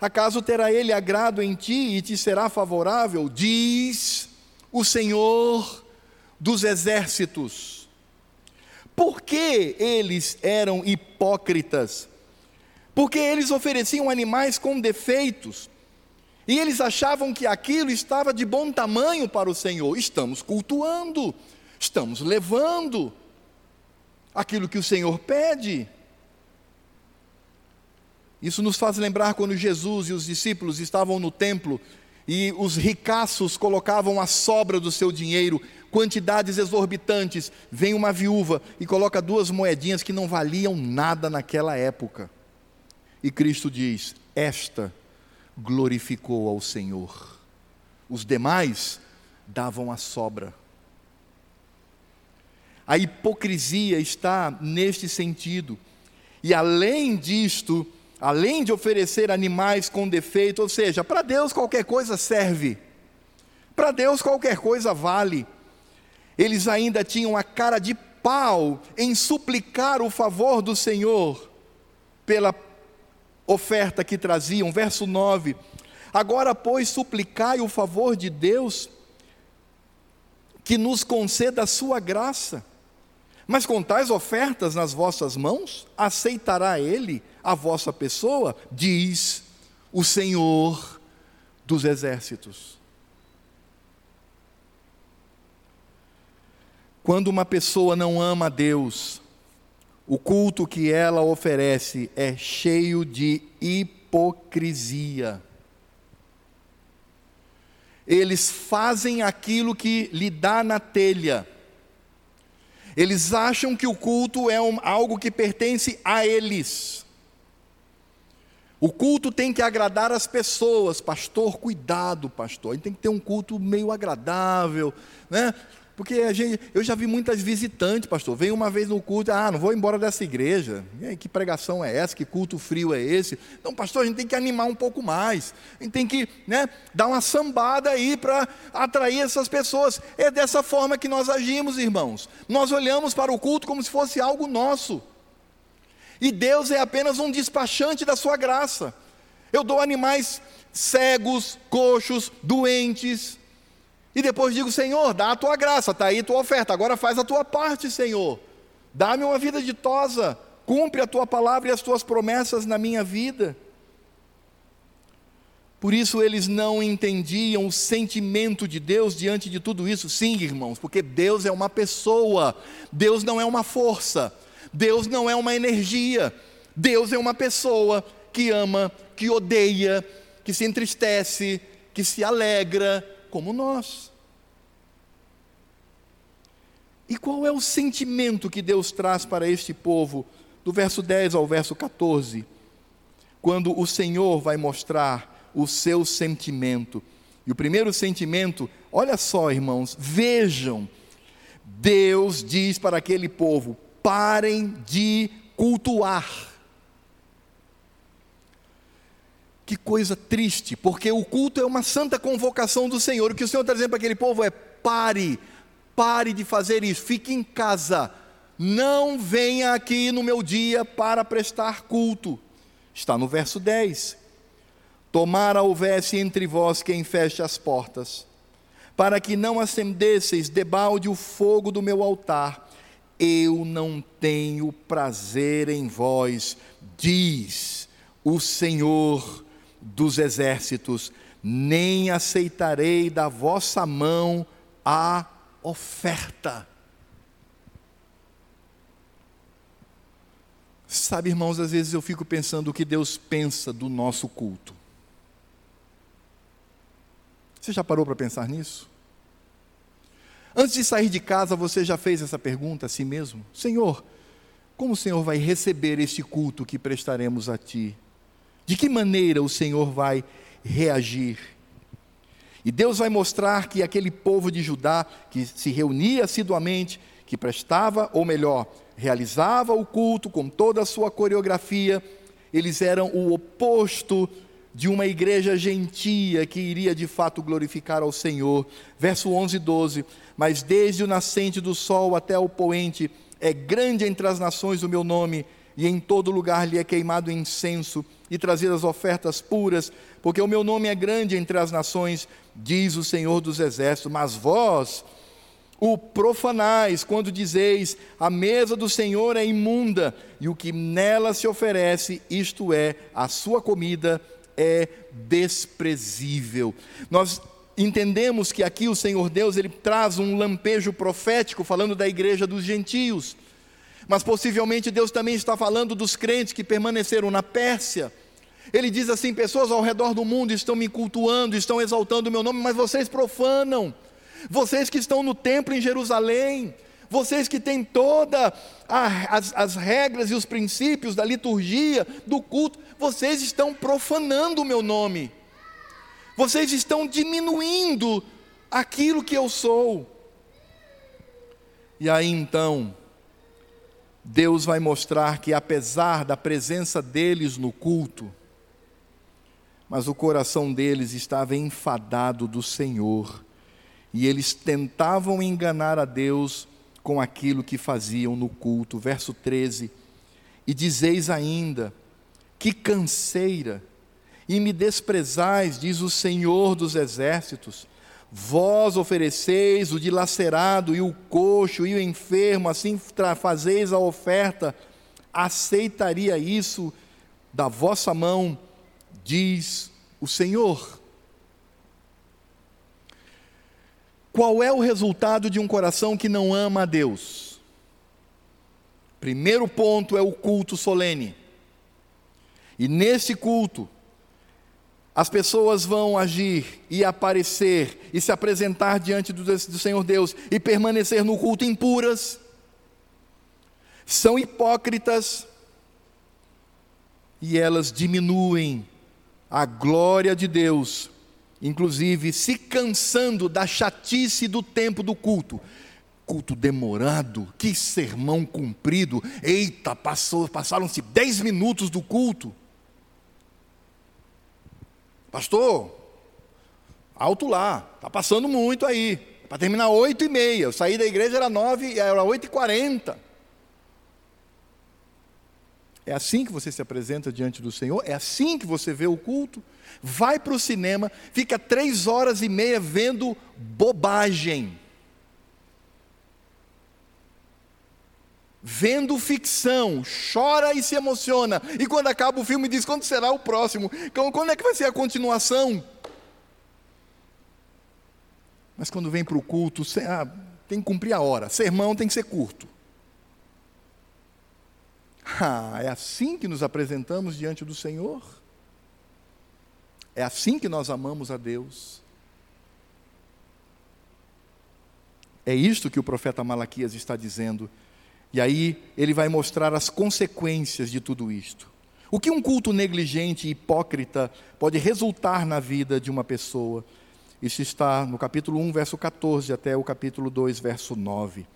Acaso terá ele agrado em ti e te será favorável? Diz o Senhor dos exércitos. Por que eles eram hipócritas? Porque eles ofereciam animais com defeitos. E eles achavam que aquilo estava de bom tamanho para o Senhor. Estamos cultuando, estamos levando aquilo que o Senhor pede. Isso nos faz lembrar quando Jesus e os discípulos estavam no templo e os ricaços colocavam a sobra do seu dinheiro, quantidades exorbitantes. Vem uma viúva e coloca duas moedinhas que não valiam nada naquela época. E Cristo diz: Esta glorificou ao Senhor. Os demais davam a sobra. A hipocrisia está neste sentido. E além disto, além de oferecer animais com defeito, ou seja, para Deus qualquer coisa serve, para Deus qualquer coisa vale. Eles ainda tinham a cara de pau em suplicar o favor do Senhor pela oferta que traziam. Verso 9: Agora, pois, suplicai o favor de Deus que nos conceda a sua graça. Mas com tais ofertas nas vossas mãos, aceitará Ele a vossa pessoa, diz o Senhor dos exércitos. Quando uma pessoa não ama a Deus, o culto que ela oferece é cheio de hipocrisia. Eles fazem aquilo que lhe dá na telha. Eles acham que o culto é um, algo que pertence a eles. O culto tem que agradar as pessoas, pastor, cuidado, pastor. A gente tem que ter um culto meio agradável, né? Porque a gente, eu já vi muitas visitantes, pastor. Vem uma vez no culto, ah, não vou embora dessa igreja. Que pregação é essa? Que culto frio é esse? Então, pastor, a gente tem que animar um pouco mais. A gente tem que né, dar uma sambada aí para atrair essas pessoas. É dessa forma que nós agimos, irmãos. Nós olhamos para o culto como se fosse algo nosso. E Deus é apenas um despachante da sua graça. Eu dou animais cegos, coxos, doentes, e depois digo, Senhor, dá a tua graça, está aí a tua oferta, agora faz a tua parte, Senhor. Dá-me uma vida ditosa, cumpre a tua palavra e as tuas promessas na minha vida. Por isso eles não entendiam o sentimento de Deus diante de tudo isso. Sim, irmãos, porque Deus é uma pessoa, Deus não é uma força, Deus não é uma energia, Deus é uma pessoa que ama, que odeia, que se entristece, que se alegra, como nós. E qual é o sentimento que Deus traz para este povo, do verso 10 ao verso 14, quando o Senhor vai mostrar o seu sentimento? E o primeiro sentimento, olha só, irmãos, vejam, Deus diz para aquele povo: parem de cultuar. Que coisa triste, porque o culto é uma santa convocação do Senhor. O que o Senhor está dizendo para aquele povo é: pare, pare de fazer isso, fique em casa, não venha aqui no meu dia para prestar culto. Está no verso 10. Tomara houvesse entre vós quem feche as portas, para que não acendesseis debalde o fogo do meu altar. Eu não tenho prazer em vós, diz o Senhor dos exércitos, nem aceitarei da vossa mão a oferta. Sabe, irmãos, às vezes eu fico pensando o que Deus pensa do nosso culto. Você já parou para pensar nisso? Antes de sair de casa, você já fez essa pergunta a si mesmo? Senhor, como o Senhor vai receber este culto que prestaremos a Ti? De que maneira o Senhor vai reagir? E Deus vai mostrar que aquele povo de Judá, que se reunia assiduamente, que prestava, ou melhor, realizava o culto com toda a sua coreografia, eles eram o oposto de uma igreja gentia que iria de fato glorificar ao Senhor. Verso 11 e 12: Mas desde o nascente do sol até o poente, é grande entre as nações o meu nome, e em todo lugar lhe é queimado incenso e trazidas ofertas puras, porque o meu nome é grande entre as nações, diz o Senhor dos Exércitos. Mas vós o profanais quando dizeis: a mesa do Senhor é imunda, e o que nela se oferece, isto é, a sua comida, é desprezível. Nós entendemos que aqui o Senhor Deus ele traz um lampejo profético falando da igreja dos gentios mas possivelmente Deus também está falando dos crentes que permaneceram na Pérsia. Ele diz assim: pessoas ao redor do mundo estão me cultuando, estão exaltando o meu nome, mas vocês profanam. Vocês que estão no templo em Jerusalém, vocês que têm todas as, as regras e os princípios da liturgia, do culto, vocês estão profanando o meu nome. Vocês estão diminuindo aquilo que eu sou. E aí então, Deus vai mostrar que, apesar da presença deles no culto, mas o coração deles estava enfadado do Senhor, e eles tentavam enganar a Deus com aquilo que faziam no culto. Verso 13: E dizeis ainda, que canseira, e me desprezais, diz o Senhor dos exércitos, Vós ofereceis o dilacerado e o coxo e o enfermo, assim fazeis a oferta, aceitaria isso da vossa mão, diz o Senhor. Qual é o resultado de um coração que não ama a Deus? Primeiro ponto é o culto solene. E nesse culto, as pessoas vão agir e aparecer e se apresentar diante do, do Senhor Deus e permanecer no culto impuras, são hipócritas e elas diminuem a glória de Deus, inclusive se cansando da chatice do tempo do culto. culto demorado, que sermão cumprido. Eita, passou, passaram-se dez minutos do culto. Pastor, alto lá, está passando muito aí. Para terminar oito e meia. Eu saí da igreja era nove, era oito e quarenta. É assim que você se apresenta diante do Senhor? É assim que você vê o culto? Vai para o cinema, fica três horas e meia vendo bobagem. Vendo ficção, chora e se emociona. E quando acaba o filme, diz: quando será o próximo? Quando é que vai ser a continuação? Mas quando vem para o culto, ah, tem que cumprir a hora. Sermão tem que ser curto. Ah, é assim que nos apresentamos diante do Senhor? É assim que nós amamos a Deus? É isto que o profeta Malaquias está dizendo. E aí ele vai mostrar as consequências de tudo isto. O que um culto negligente e hipócrita pode resultar na vida de uma pessoa? Isso está no capítulo 1, verso 14, até o capítulo 2, verso 9.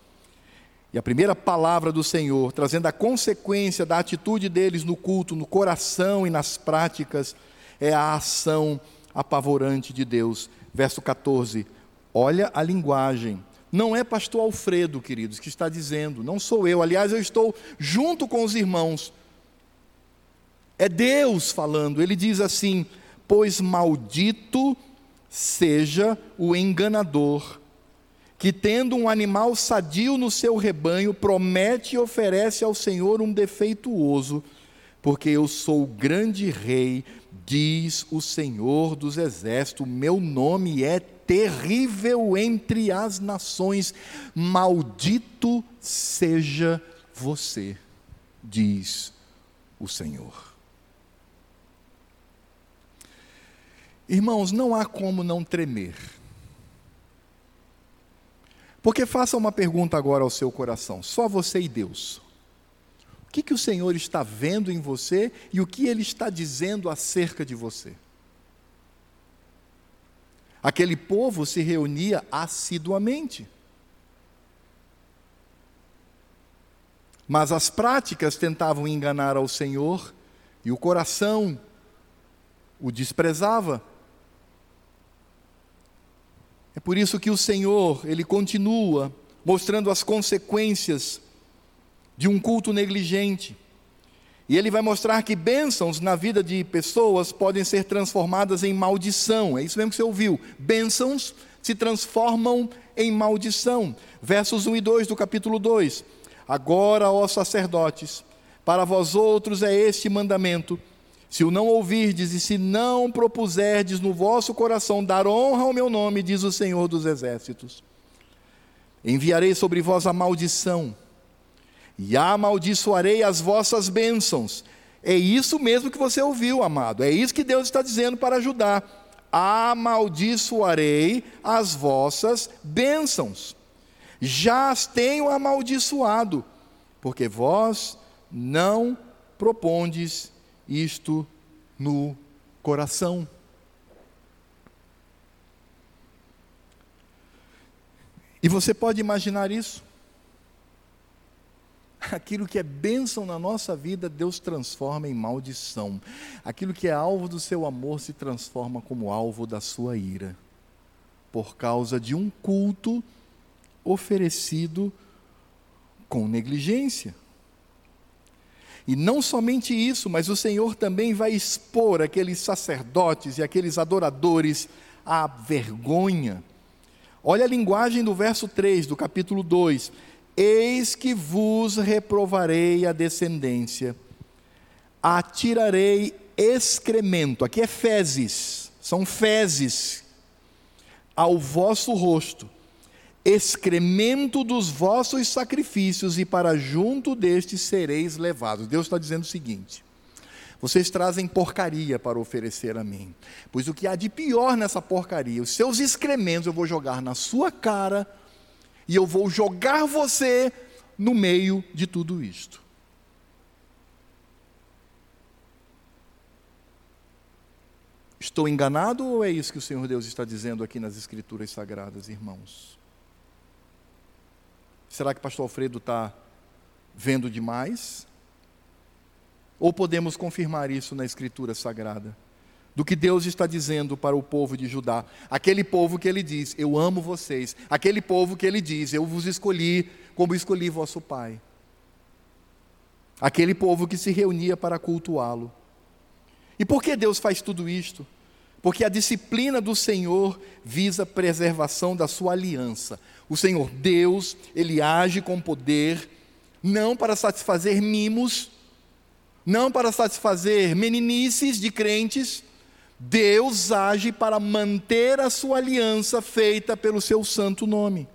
E a primeira palavra do Senhor, trazendo a consequência da atitude deles no culto, no coração e nas práticas, é a ação apavorante de Deus. Verso 14. Olha a linguagem. Não é pastor Alfredo, queridos, que está dizendo, não sou eu. Aliás, eu estou junto com os irmãos. É Deus falando. Ele diz assim: Pois maldito seja o enganador, que tendo um animal sadio no seu rebanho, promete e oferece ao Senhor um defeituoso, porque eu sou o grande rei, diz o Senhor dos exércitos, meu nome é terrível entre as nações, maldito seja você, diz o Senhor. Irmãos, não há como não tremer. Porque faça uma pergunta agora ao seu coração, só você e Deus. O que, que o Senhor está vendo em você e o que Ele está dizendo acerca de você? Aquele povo se reunia assiduamente. Mas as práticas tentavam enganar ao Senhor e o coração o desprezava. É por isso que o Senhor, ele continua mostrando as consequências de um culto negligente. E ele vai mostrar que bênçãos na vida de pessoas podem ser transformadas em maldição. É isso mesmo que você ouviu. Bênçãos se transformam em maldição. Versos 1 e 2 do capítulo 2. Agora, ó sacerdotes, para vós outros é este mandamento se o não ouvirdes e se não propuserdes no vosso coração dar honra ao meu nome, diz o Senhor dos Exércitos, enviarei sobre vós a maldição, e amaldiçoarei as vossas bênçãos. É isso mesmo que você ouviu, amado. É isso que Deus está dizendo para ajudar. Amaldiçoarei as vossas bênçãos. Já as tenho amaldiçoado, porque vós não propondes isto no coração. E você pode imaginar isso? Aquilo que é bênção na nossa vida, Deus transforma em maldição. Aquilo que é alvo do seu amor se transforma como alvo da sua ira, por causa de um culto oferecido com negligência. E não somente isso, mas o Senhor também vai expor aqueles sacerdotes e aqueles adoradores à vergonha. Olha a linguagem do verso 3 do capítulo 2: Eis que vos reprovarei a descendência, atirarei excremento, aqui é fezes, são fezes, ao vosso rosto, excremento dos vossos sacrifícios, e para junto destes sereis levados. Deus está dizendo o seguinte: vocês trazem porcaria para oferecer a mim, pois o que há de pior nessa porcaria, os seus excrementos eu vou jogar na sua cara, e eu vou jogar você no meio de tudo isto. Estou enganado ou é isso que o Senhor Deus está dizendo aqui nas Escrituras Sagradas, irmãos? Será que pastor Alfredo está vendo demais? Ou podemos confirmar isso na Escritura Sagrada? Do que Deus está dizendo para o povo de Judá. Aquele povo que ele diz: Eu amo vocês. Aquele povo que ele diz: Eu vos escolhi como escolhi vosso pai. Aquele povo que se reunia para cultuá-lo. E por que Deus faz tudo isto? Porque a disciplina do Senhor visa a preservação da sua aliança. O Senhor Deus, ele age com poder, não para satisfazer mimos, não para satisfazer meninices de crentes. Deus age para manter a sua aliança feita pelo seu santo nome.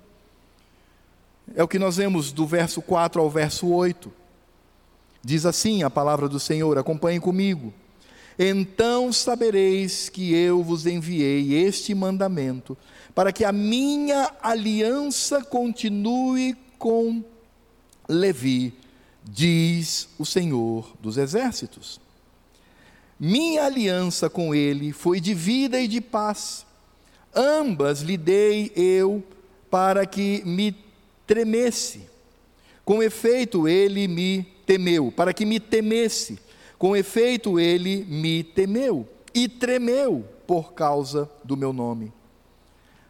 É o que nós vemos do verso 4 ao verso 8. Diz assim a palavra do Senhor, acompanhem comigo. Então sabereis que eu vos enviei este mandamento, para que a minha aliança continue com Levi, diz o Senhor dos Exércitos. Minha aliança com ele foi de vida e de paz. Ambas lhe dei eu para que me tremesse. Com efeito, ele me temeu, para que me temesse com efeito, ele me temeu e tremeu por causa do meu nome.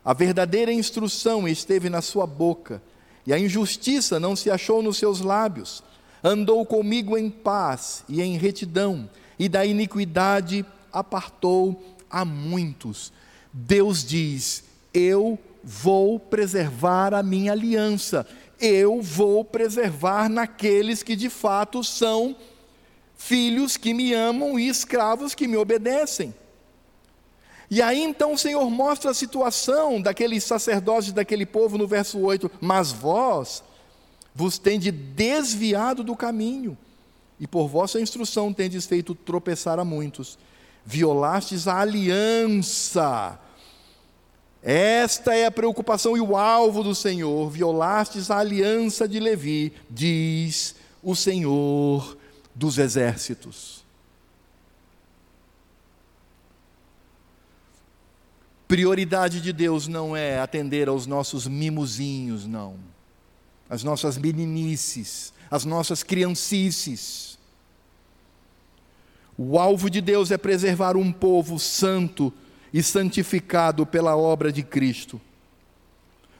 A verdadeira instrução esteve na sua boca, e a injustiça não se achou nos seus lábios. Andou comigo em paz e em retidão, e da iniquidade apartou a muitos. Deus diz: Eu vou preservar a minha aliança, eu vou preservar naqueles que de fato são filhos que me amam e escravos que me obedecem. E aí então o Senhor mostra a situação daqueles sacerdotes daquele povo no verso 8: Mas vós vos tendes desviado do caminho, e por vossa instrução tendes feito tropeçar a muitos, violastes a aliança. Esta é a preocupação e o alvo do Senhor, violastes a aliança de Levi, diz o Senhor dos exércitos. Prioridade de Deus não é atender aos nossos mimozinhos, não. As nossas meninices, as nossas criancices. O alvo de Deus é preservar um povo santo e santificado pela obra de Cristo.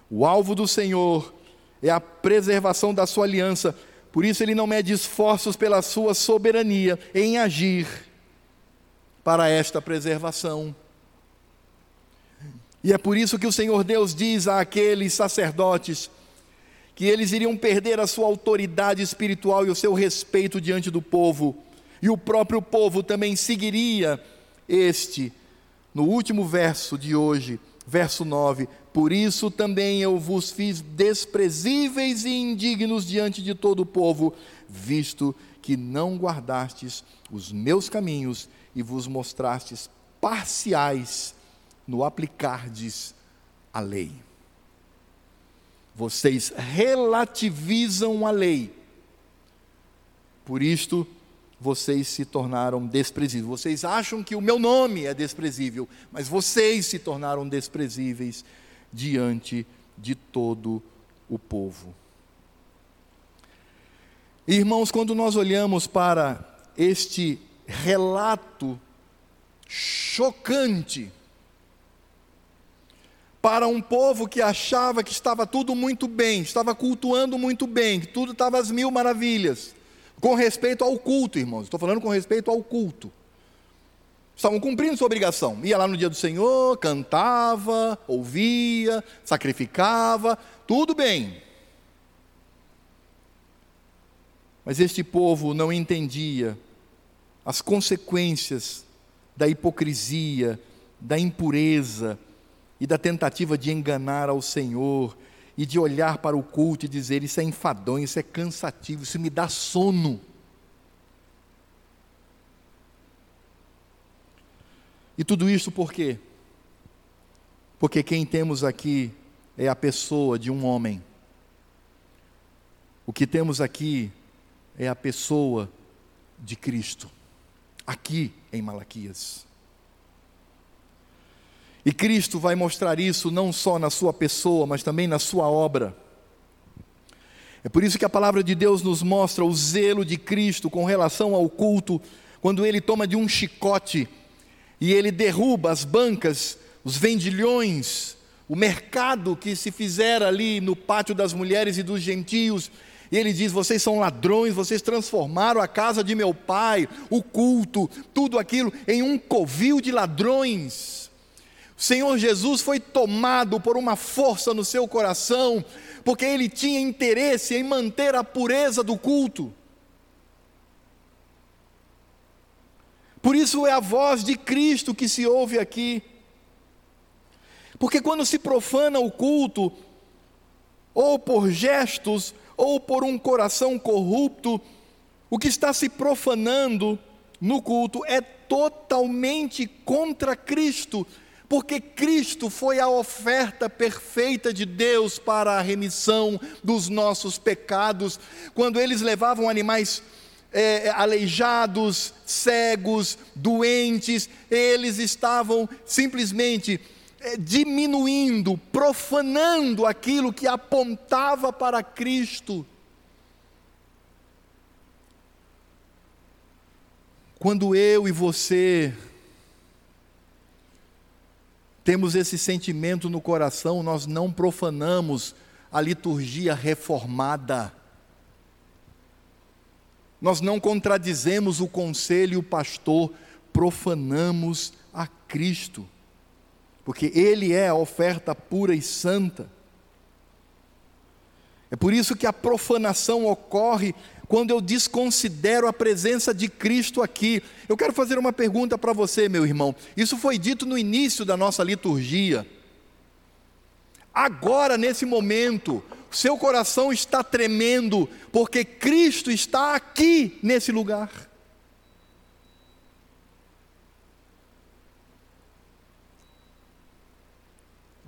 O alvo do Senhor é a preservação da sua aliança por isso ele não mede esforços pela sua soberania em agir para esta preservação. E é por isso que o Senhor Deus diz àqueles sacerdotes que eles iriam perder a sua autoridade espiritual e o seu respeito diante do povo, e o próprio povo também seguiria este, no último verso de hoje, verso 9: Por isso também eu vos fiz desprezíveis e indignos diante de todo o povo, visto que não guardastes os meus caminhos e vos mostrastes parciais no aplicardes a lei. Vocês relativizam a lei. Por isto, vocês se tornaram desprezíveis. Vocês acham que o meu nome é desprezível, mas vocês se tornaram desprezíveis diante de todo o povo. Irmãos, quando nós olhamos para este relato chocante, para um povo que achava que estava tudo muito bem, estava cultuando muito bem, que tudo estava às mil maravilhas, com respeito ao culto, irmãos. Estou falando com respeito ao culto. Estavam cumprindo sua obrigação. Ia lá no dia do Senhor, cantava, ouvia, sacrificava, tudo bem. Mas este povo não entendia as consequências da hipocrisia, da impureza e da tentativa de enganar ao Senhor e de olhar para o culto e dizer: Isso é enfadonho, isso é cansativo, isso me dá sono. E tudo isso por quê? Porque quem temos aqui é a pessoa de um homem. O que temos aqui é a pessoa de Cristo, aqui em Malaquias. E Cristo vai mostrar isso não só na sua pessoa, mas também na sua obra. É por isso que a palavra de Deus nos mostra o zelo de Cristo com relação ao culto, quando ele toma de um chicote e ele derruba as bancas, os vendilhões, o mercado que se fizera ali no pátio das mulheres e dos gentios, e ele diz: Vocês são ladrões, vocês transformaram a casa de meu pai, o culto, tudo aquilo em um covil de ladrões. Senhor Jesus foi tomado por uma força no seu coração, porque ele tinha interesse em manter a pureza do culto. Por isso é a voz de Cristo que se ouve aqui. Porque quando se profana o culto, ou por gestos, ou por um coração corrupto, o que está se profanando no culto é totalmente contra Cristo, porque Cristo foi a oferta perfeita de Deus para a remissão dos nossos pecados. Quando eles levavam animais é, aleijados, cegos, doentes, eles estavam simplesmente é, diminuindo, profanando aquilo que apontava para Cristo. Quando eu e você temos esse sentimento no coração, nós não profanamos a liturgia reformada. Nós não contradizemos o conselho e o pastor, profanamos a Cristo porque Ele é a oferta pura e santa. É por isso que a profanação ocorre quando eu desconsidero a presença de Cristo aqui. Eu quero fazer uma pergunta para você, meu irmão. Isso foi dito no início da nossa liturgia. Agora, nesse momento, seu coração está tremendo, porque Cristo está aqui nesse lugar.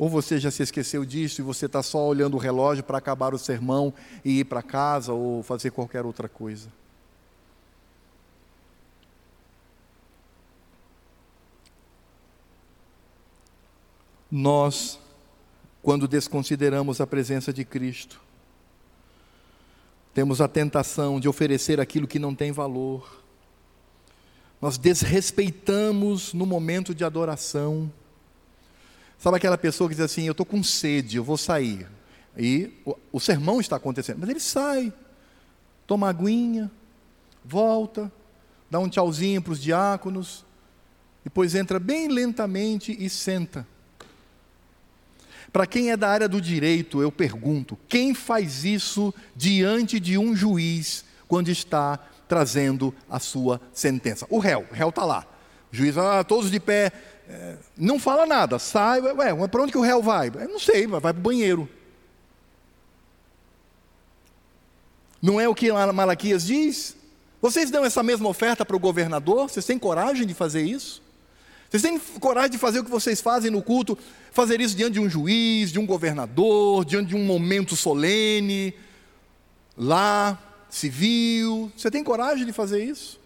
Ou você já se esqueceu disso e você está só olhando o relógio para acabar o sermão e ir para casa ou fazer qualquer outra coisa. Nós, quando desconsideramos a presença de Cristo, temos a tentação de oferecer aquilo que não tem valor. Nós desrespeitamos no momento de adoração Sabe aquela pessoa que diz assim: Eu estou com sede, eu vou sair. E o, o, sermão está acontecendo, mas ele sai, toma aguinha, volta, dá um tchauzinho para os diáconos, depois entra bem lentamente e senta. Para quem é da área do direito, eu pergunto: quem faz isso diante de um juiz quando está trazendo a sua sentença? O réu, o réu está lá. O juiz, ah, todos de pé, é, não fala nada, sai, ué, para onde que o réu vai? Eu não sei, vai para o banheiro. Não é o que Malaquias diz? Vocês dão essa mesma oferta para o governador? Vocês têm coragem de fazer isso? Vocês têm coragem de fazer o que vocês fazem no culto? Fazer isso diante de um juiz, de um governador, diante de um momento solene, lá, civil? Você tem coragem de fazer isso?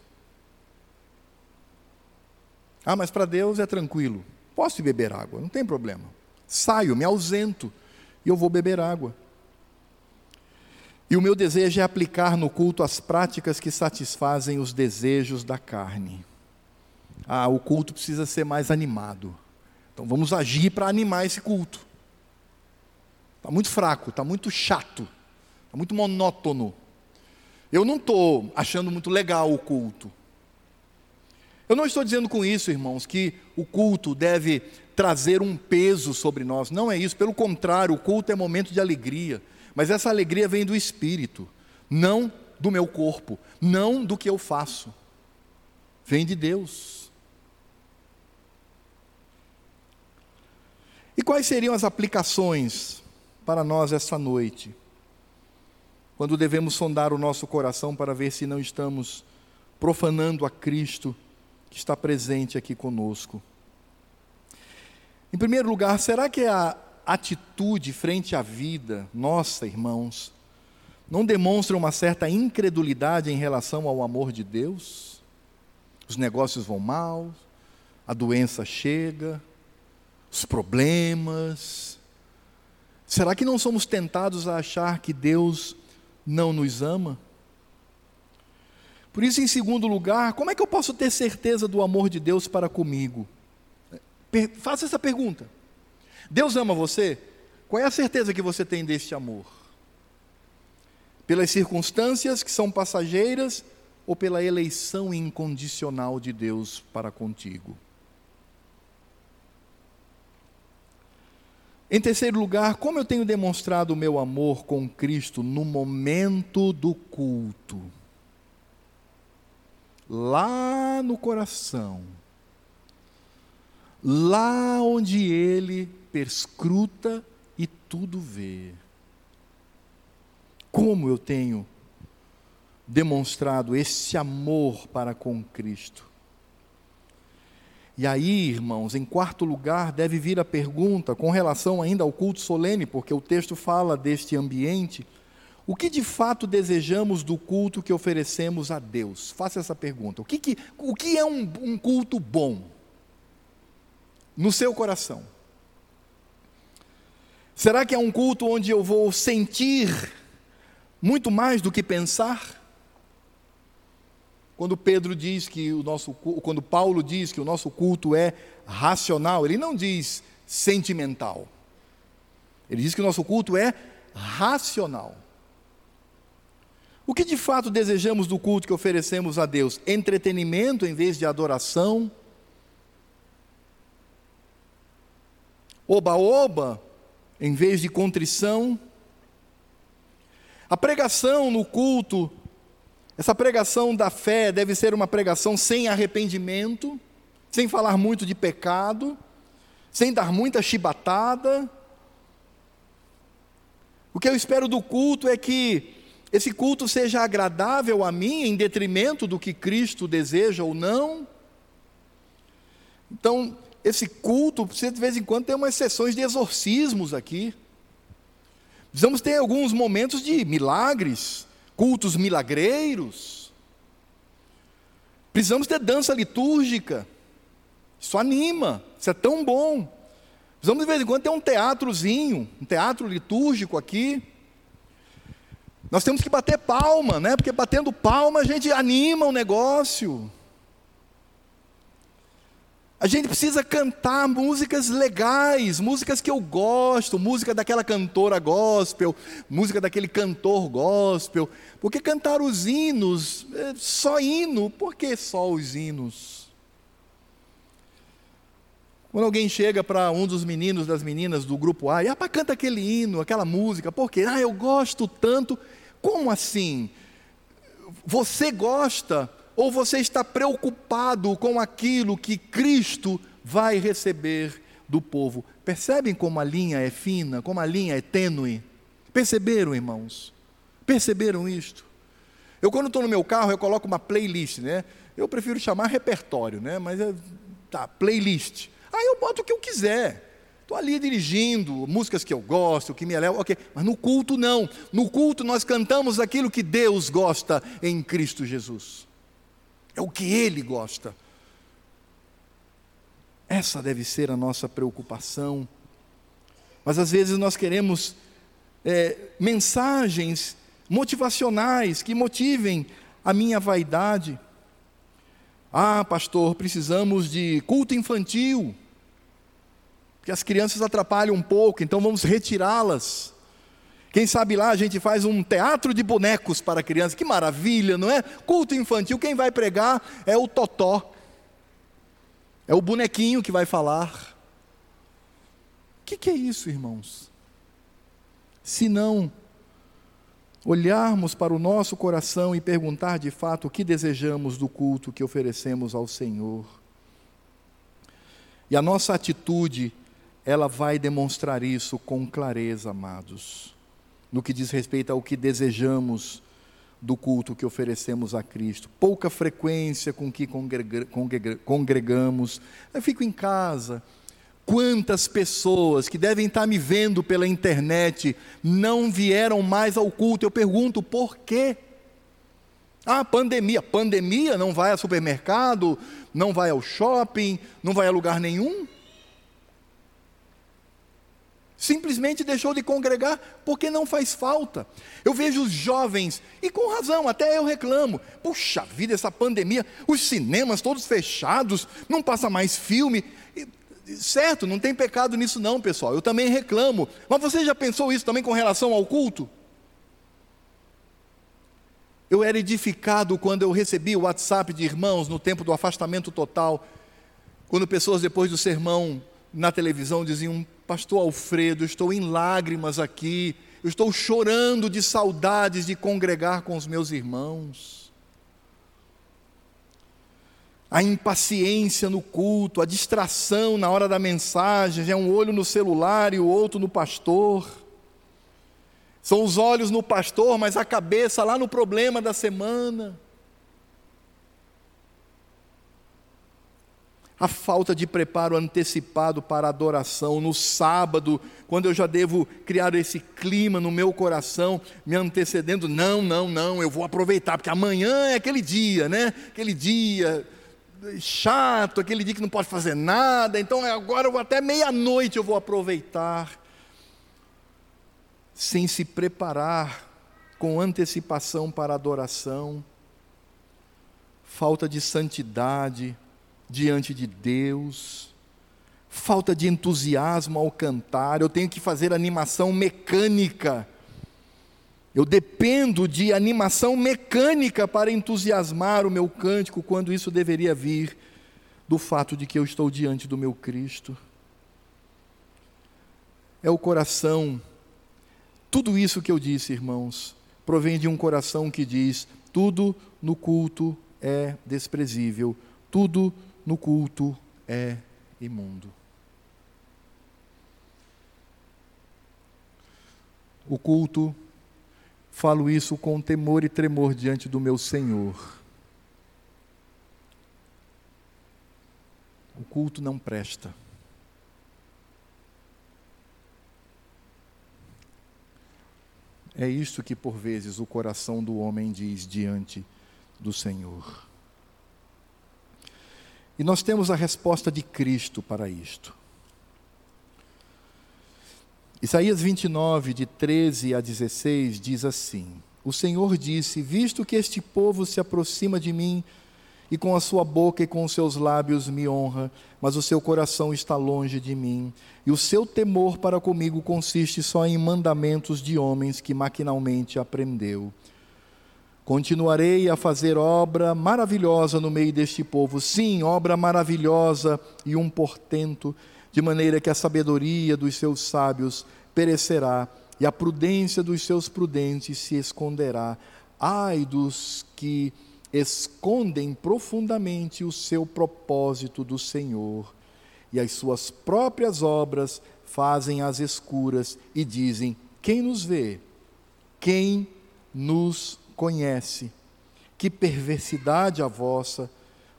Ah, mas para Deus é tranquilo. Posso beber água, não tem problema. Saio, me ausento e eu vou beber água. E o meu desejo é aplicar no culto as práticas que satisfazem os desejos da carne. Ah, o culto precisa ser mais animado. Então vamos agir para animar esse culto. Está muito fraco, está muito chato, está muito monótono. Eu não estou achando muito legal o culto. Eu não estou dizendo com isso, irmãos, que o culto deve trazer um peso sobre nós. Não é isso. Pelo contrário, o culto é momento de alegria. Mas essa alegria vem do espírito, não do meu corpo, não do que eu faço. Vem de Deus. E quais seriam as aplicações para nós essa noite? Quando devemos sondar o nosso coração para ver se não estamos profanando a Cristo que está presente aqui conosco. Em primeiro lugar, será que a atitude frente à vida, nossa, irmãos, não demonstra uma certa incredulidade em relação ao amor de Deus? Os negócios vão mal, a doença chega, os problemas. Será que não somos tentados a achar que Deus não nos ama? Por isso, em segundo lugar, como é que eu posso ter certeza do amor de Deus para comigo? faça essa pergunta. Deus ama você? Qual é a certeza que você tem deste amor? Pelas circunstâncias que são passageiras ou pela eleição incondicional de Deus para contigo? Em terceiro lugar, como eu tenho demonstrado o meu amor com Cristo no momento do culto? Lá no coração, lá onde Ele perscruta e tudo vê. Como eu tenho demonstrado esse amor para com Cristo? E aí, irmãos, em quarto lugar, deve vir a pergunta com relação ainda ao culto solene, porque o texto fala deste ambiente. O que de fato desejamos do culto que oferecemos a Deus? Faça essa pergunta. O que, que, o que é um, um culto bom? No seu coração. Será que é um culto onde eu vou sentir muito mais do que pensar? Quando Pedro diz que o nosso quando Paulo diz que o nosso culto é racional, ele não diz sentimental. Ele diz que o nosso culto é racional. O que de fato desejamos do culto que oferecemos a Deus? Entretenimento em vez de adoração? Oba-oba em vez de contrição? A pregação no culto essa pregação da fé deve ser uma pregação sem arrependimento, sem falar muito de pecado, sem dar muita chibatada. O que eu espero do culto é que esse culto seja agradável a mim, em detrimento do que Cristo deseja ou não. Então, esse culto precisa de vez em quando ter umas sessões de exorcismos aqui. Precisamos ter alguns momentos de milagres, cultos milagreiros. Precisamos ter dança litúrgica. Isso anima, isso é tão bom. Precisamos de vez em quando ter um teatrozinho, um teatro litúrgico aqui. Nós temos que bater palma, né? Porque batendo palma a gente anima o negócio. A gente precisa cantar músicas legais, músicas que eu gosto, música daquela cantora gospel, música daquele cantor gospel. Porque cantar os hinos, é só hino, por que só os hinos? Quando alguém chega para um dos meninos, das meninas do grupo A, e ah, canta aquele hino, aquela música, por quê? Ah, eu gosto tanto. Como assim? Você gosta? Ou você está preocupado com aquilo que Cristo vai receber do povo? Percebem como a linha é fina, como a linha é tênue? Perceberam, irmãos? Perceberam isto? Eu, quando estou no meu carro, eu coloco uma playlist, né? Eu prefiro chamar repertório, né? Mas é, tá, playlist. Aí eu boto o que eu quiser. Estou ali dirigindo, músicas que eu gosto, que me elevam, ok. Mas no culto não. No culto nós cantamos aquilo que Deus gosta em Cristo Jesus. É o que Ele gosta. Essa deve ser a nossa preocupação. Mas às vezes nós queremos é, mensagens motivacionais que motivem a minha vaidade. Ah, pastor, precisamos de culto infantil, porque as crianças atrapalham um pouco, então vamos retirá-las. Quem sabe lá a gente faz um teatro de bonecos para crianças, que maravilha, não é? Culto infantil, quem vai pregar é o totó, é o bonequinho que vai falar. O que, que é isso, irmãos? Se não olharmos para o nosso coração e perguntar de fato o que desejamos do culto que oferecemos ao Senhor. E a nossa atitude, ela vai demonstrar isso com clareza, amados no que diz respeito ao que desejamos do culto que oferecemos a Cristo. Pouca frequência com que congregamos. Eu fico em casa. Quantas pessoas que devem estar me vendo pela internet não vieram mais ao culto? Eu pergunto por quê? Ah, pandemia. Pandemia não vai ao supermercado, não vai ao shopping, não vai a lugar nenhum? Simplesmente deixou de congregar porque não faz falta. Eu vejo os jovens, e com razão, até eu reclamo. Puxa vida, essa pandemia, os cinemas todos fechados, não passa mais filme. Certo, não tem pecado nisso, não, pessoal. Eu também reclamo. Mas você já pensou isso também com relação ao culto? Eu era edificado quando eu recebi o WhatsApp de irmãos no tempo do afastamento total, quando pessoas depois do sermão na televisão diziam: Pastor Alfredo, estou em lágrimas aqui, eu estou chorando de saudades de congregar com os meus irmãos. A impaciência no culto, a distração na hora da mensagem, é um olho no celular e o outro no pastor. São os olhos no pastor, mas a cabeça lá no problema da semana. A falta de preparo antecipado para a adoração no sábado, quando eu já devo criar esse clima no meu coração, me antecedendo, não, não, não, eu vou aproveitar, porque amanhã é aquele dia, né? Aquele dia chato, aquele dia que não pode fazer nada, então agora eu vou até meia-noite eu vou aproveitar. Sem se preparar com antecipação para a adoração, falta de santidade, diante de Deus, falta de entusiasmo ao cantar, eu tenho que fazer animação mecânica. Eu dependo de animação mecânica para entusiasmar o meu cântico, quando isso deveria vir do fato de que eu estou diante do meu Cristo. É o coração, tudo isso que eu disse, irmãos, provém de um coração que diz: tudo no culto é desprezível, tudo no culto é imundo. O culto, falo isso com temor e tremor diante do meu Senhor. O culto não presta. É isto que por vezes o coração do homem diz diante do Senhor. E nós temos a resposta de Cristo para isto. Isaías 29, de 13 a 16, diz assim: O Senhor disse: Visto que este povo se aproxima de mim, e com a sua boca e com os seus lábios me honra, mas o seu coração está longe de mim, e o seu temor para comigo consiste só em mandamentos de homens que maquinalmente aprendeu. Continuarei a fazer obra maravilhosa no meio deste povo, sim, obra maravilhosa e um portento, de maneira que a sabedoria dos seus sábios perecerá e a prudência dos seus prudentes se esconderá. Ai dos que escondem profundamente o seu propósito do Senhor e as suas próprias obras fazem às escuras e dizem: Quem nos vê? Quem nos conhece. Que perversidade a vossa,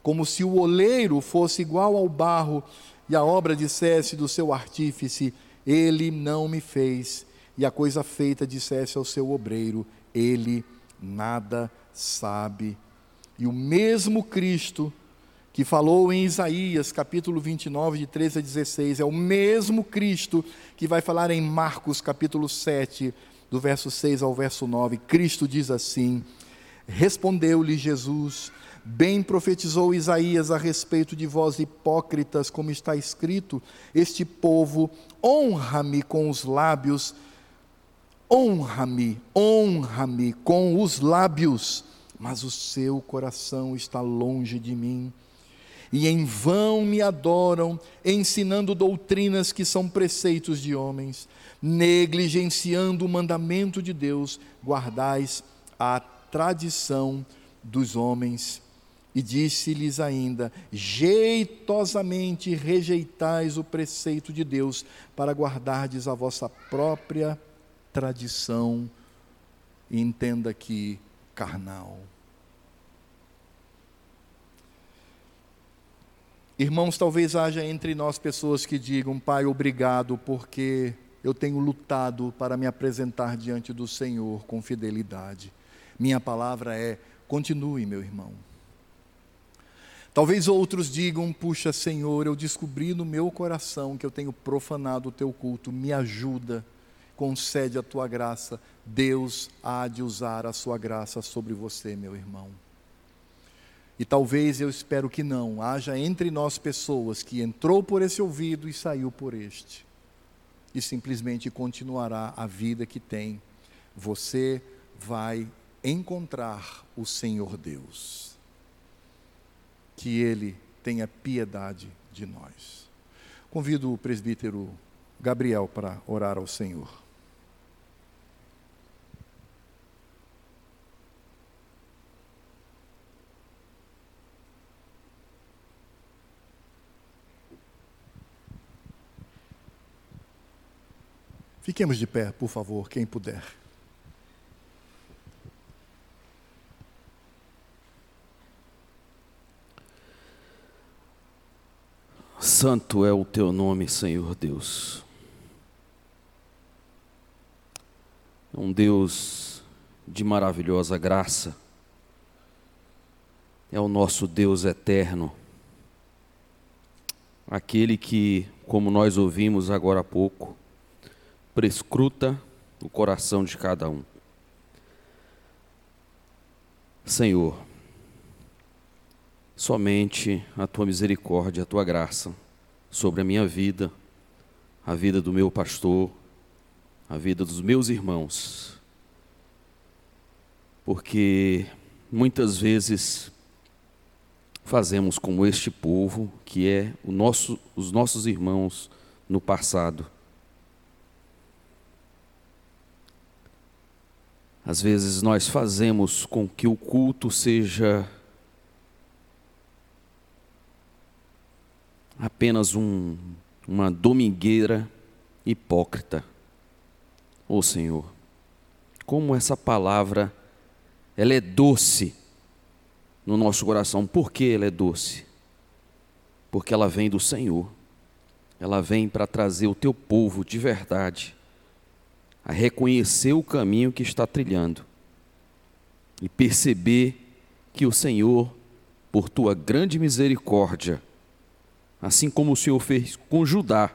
como se o oleiro fosse igual ao barro e a obra dissesse do seu artífice: Ele não me fez, e a coisa feita dissesse ao seu obreiro: Ele nada sabe. E o mesmo Cristo que falou em Isaías, capítulo 29, de 13 a 16, é o mesmo Cristo que vai falar em Marcos, capítulo 7, do verso 6 ao verso 9, Cristo diz assim: Respondeu-lhe Jesus: Bem profetizou Isaías a respeito de vós hipócritas, como está escrito: Este povo honra-me com os lábios, honra-me, honra-me com os lábios, mas o seu coração está longe de mim. E em vão me adoram, ensinando doutrinas que são preceitos de homens, negligenciando o mandamento de Deus, guardais a tradição dos homens. E disse-lhes ainda: jeitosamente rejeitais o preceito de Deus, para guardardes a vossa própria tradição. E entenda que carnal. Irmãos, talvez haja entre nós pessoas que digam: Pai, obrigado, porque eu tenho lutado para me apresentar diante do Senhor com fidelidade. Minha palavra é: continue, meu irmão. Talvez outros digam: Puxa, Senhor, eu descobri no meu coração que eu tenho profanado o teu culto, me ajuda, concede a tua graça. Deus há de usar a sua graça sobre você, meu irmão. E talvez eu espero que não, haja entre nós pessoas que entrou por esse ouvido e saiu por este, e simplesmente continuará a vida que tem. Você vai encontrar o Senhor Deus que Ele tenha piedade de nós. Convido o presbítero Gabriel para orar ao Senhor. Fiquemos de pé, por favor, quem puder. Santo é o teu nome, Senhor Deus. Um Deus de maravilhosa graça. É o nosso Deus eterno. Aquele que, como nós ouvimos agora há pouco, prescruta o coração de cada um. Senhor, somente a tua misericórdia, a tua graça sobre a minha vida, a vida do meu pastor, a vida dos meus irmãos. Porque muitas vezes fazemos como este povo, que é nosso, os nossos irmãos no passado. Às vezes nós fazemos com que o culto seja apenas um, uma domingueira hipócrita. Ô oh, Senhor, como essa palavra ela é doce no nosso coração. Por que ela é doce? Porque ela vem do Senhor. Ela vem para trazer o teu povo de verdade a reconhecer o caminho que está trilhando e perceber que o Senhor, por tua grande misericórdia, assim como o Senhor fez com Judá,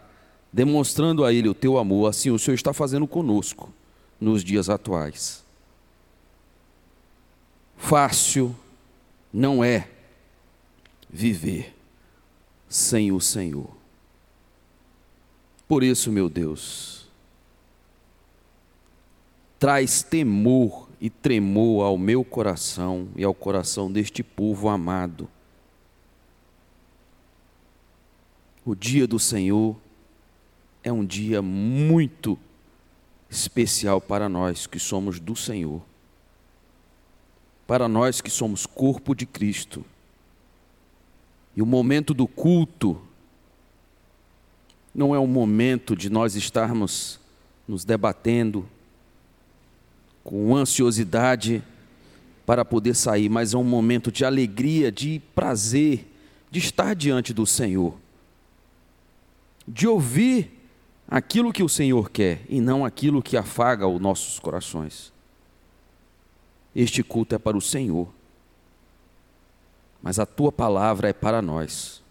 demonstrando a ele o teu amor, assim o Senhor está fazendo conosco nos dias atuais. Fácil não é viver sem o Senhor. Por isso, meu Deus, traz temor e tremor ao meu coração e ao coração deste povo amado O dia do Senhor é um dia muito especial para nós que somos do Senhor. Para nós que somos corpo de Cristo. E o momento do culto não é um momento de nós estarmos nos debatendo com ansiosidade para poder sair, mas é um momento de alegria, de prazer, de estar diante do Senhor de ouvir aquilo que o Senhor quer e não aquilo que afaga os nossos corações. Este culto é para o Senhor, mas a tua palavra é para nós,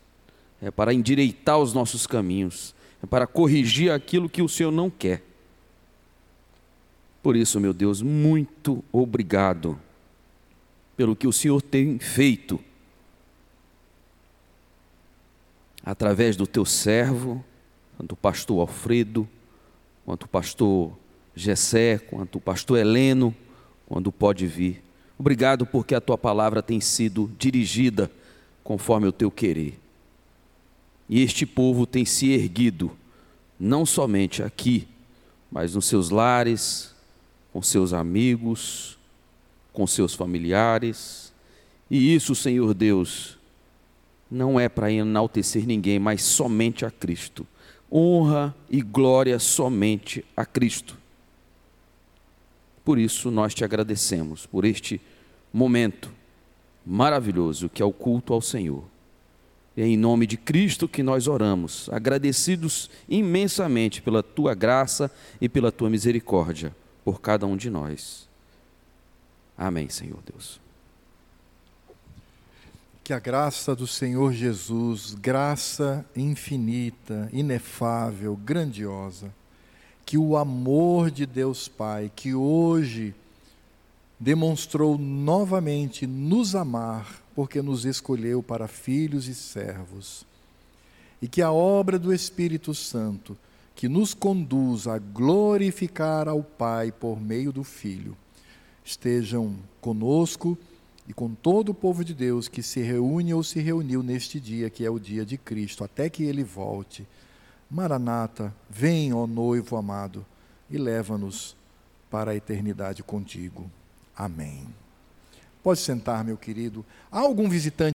é para endireitar os nossos caminhos, é para corrigir aquilo que o Senhor não quer. Por isso, meu Deus, muito obrigado pelo que o Senhor tem feito através do teu servo, tanto o pastor Alfredo, quanto o pastor Gessé, quanto o pastor Heleno, quando pode vir. Obrigado porque a tua palavra tem sido dirigida conforme o teu querer. E este povo tem se erguido, não somente aqui, mas nos seus lares, com seus amigos, com seus familiares. E isso, Senhor Deus, não é para enaltecer ninguém, mas somente a Cristo honra e glória somente a Cristo. Por isso nós te agradecemos por este momento maravilhoso que é o culto ao Senhor. É em nome de Cristo que nós oramos, agradecidos imensamente pela tua graça e pela tua misericórdia por cada um de nós. Amém, Senhor Deus. Que a graça do Senhor Jesus, graça infinita, inefável, grandiosa, que o amor de Deus Pai, que hoje demonstrou novamente nos amar, porque nos escolheu para filhos e servos, e que a obra do Espírito Santo, que nos conduz a glorificar ao Pai por meio do Filho, estejam conosco e com todo o povo de Deus que se reúne ou se reuniu neste dia, que é o dia de Cristo, até que ele volte. Maranata, vem, ó noivo amado, e leva-nos para a eternidade contigo. Amém. Pode sentar, meu querido. Há algum visitante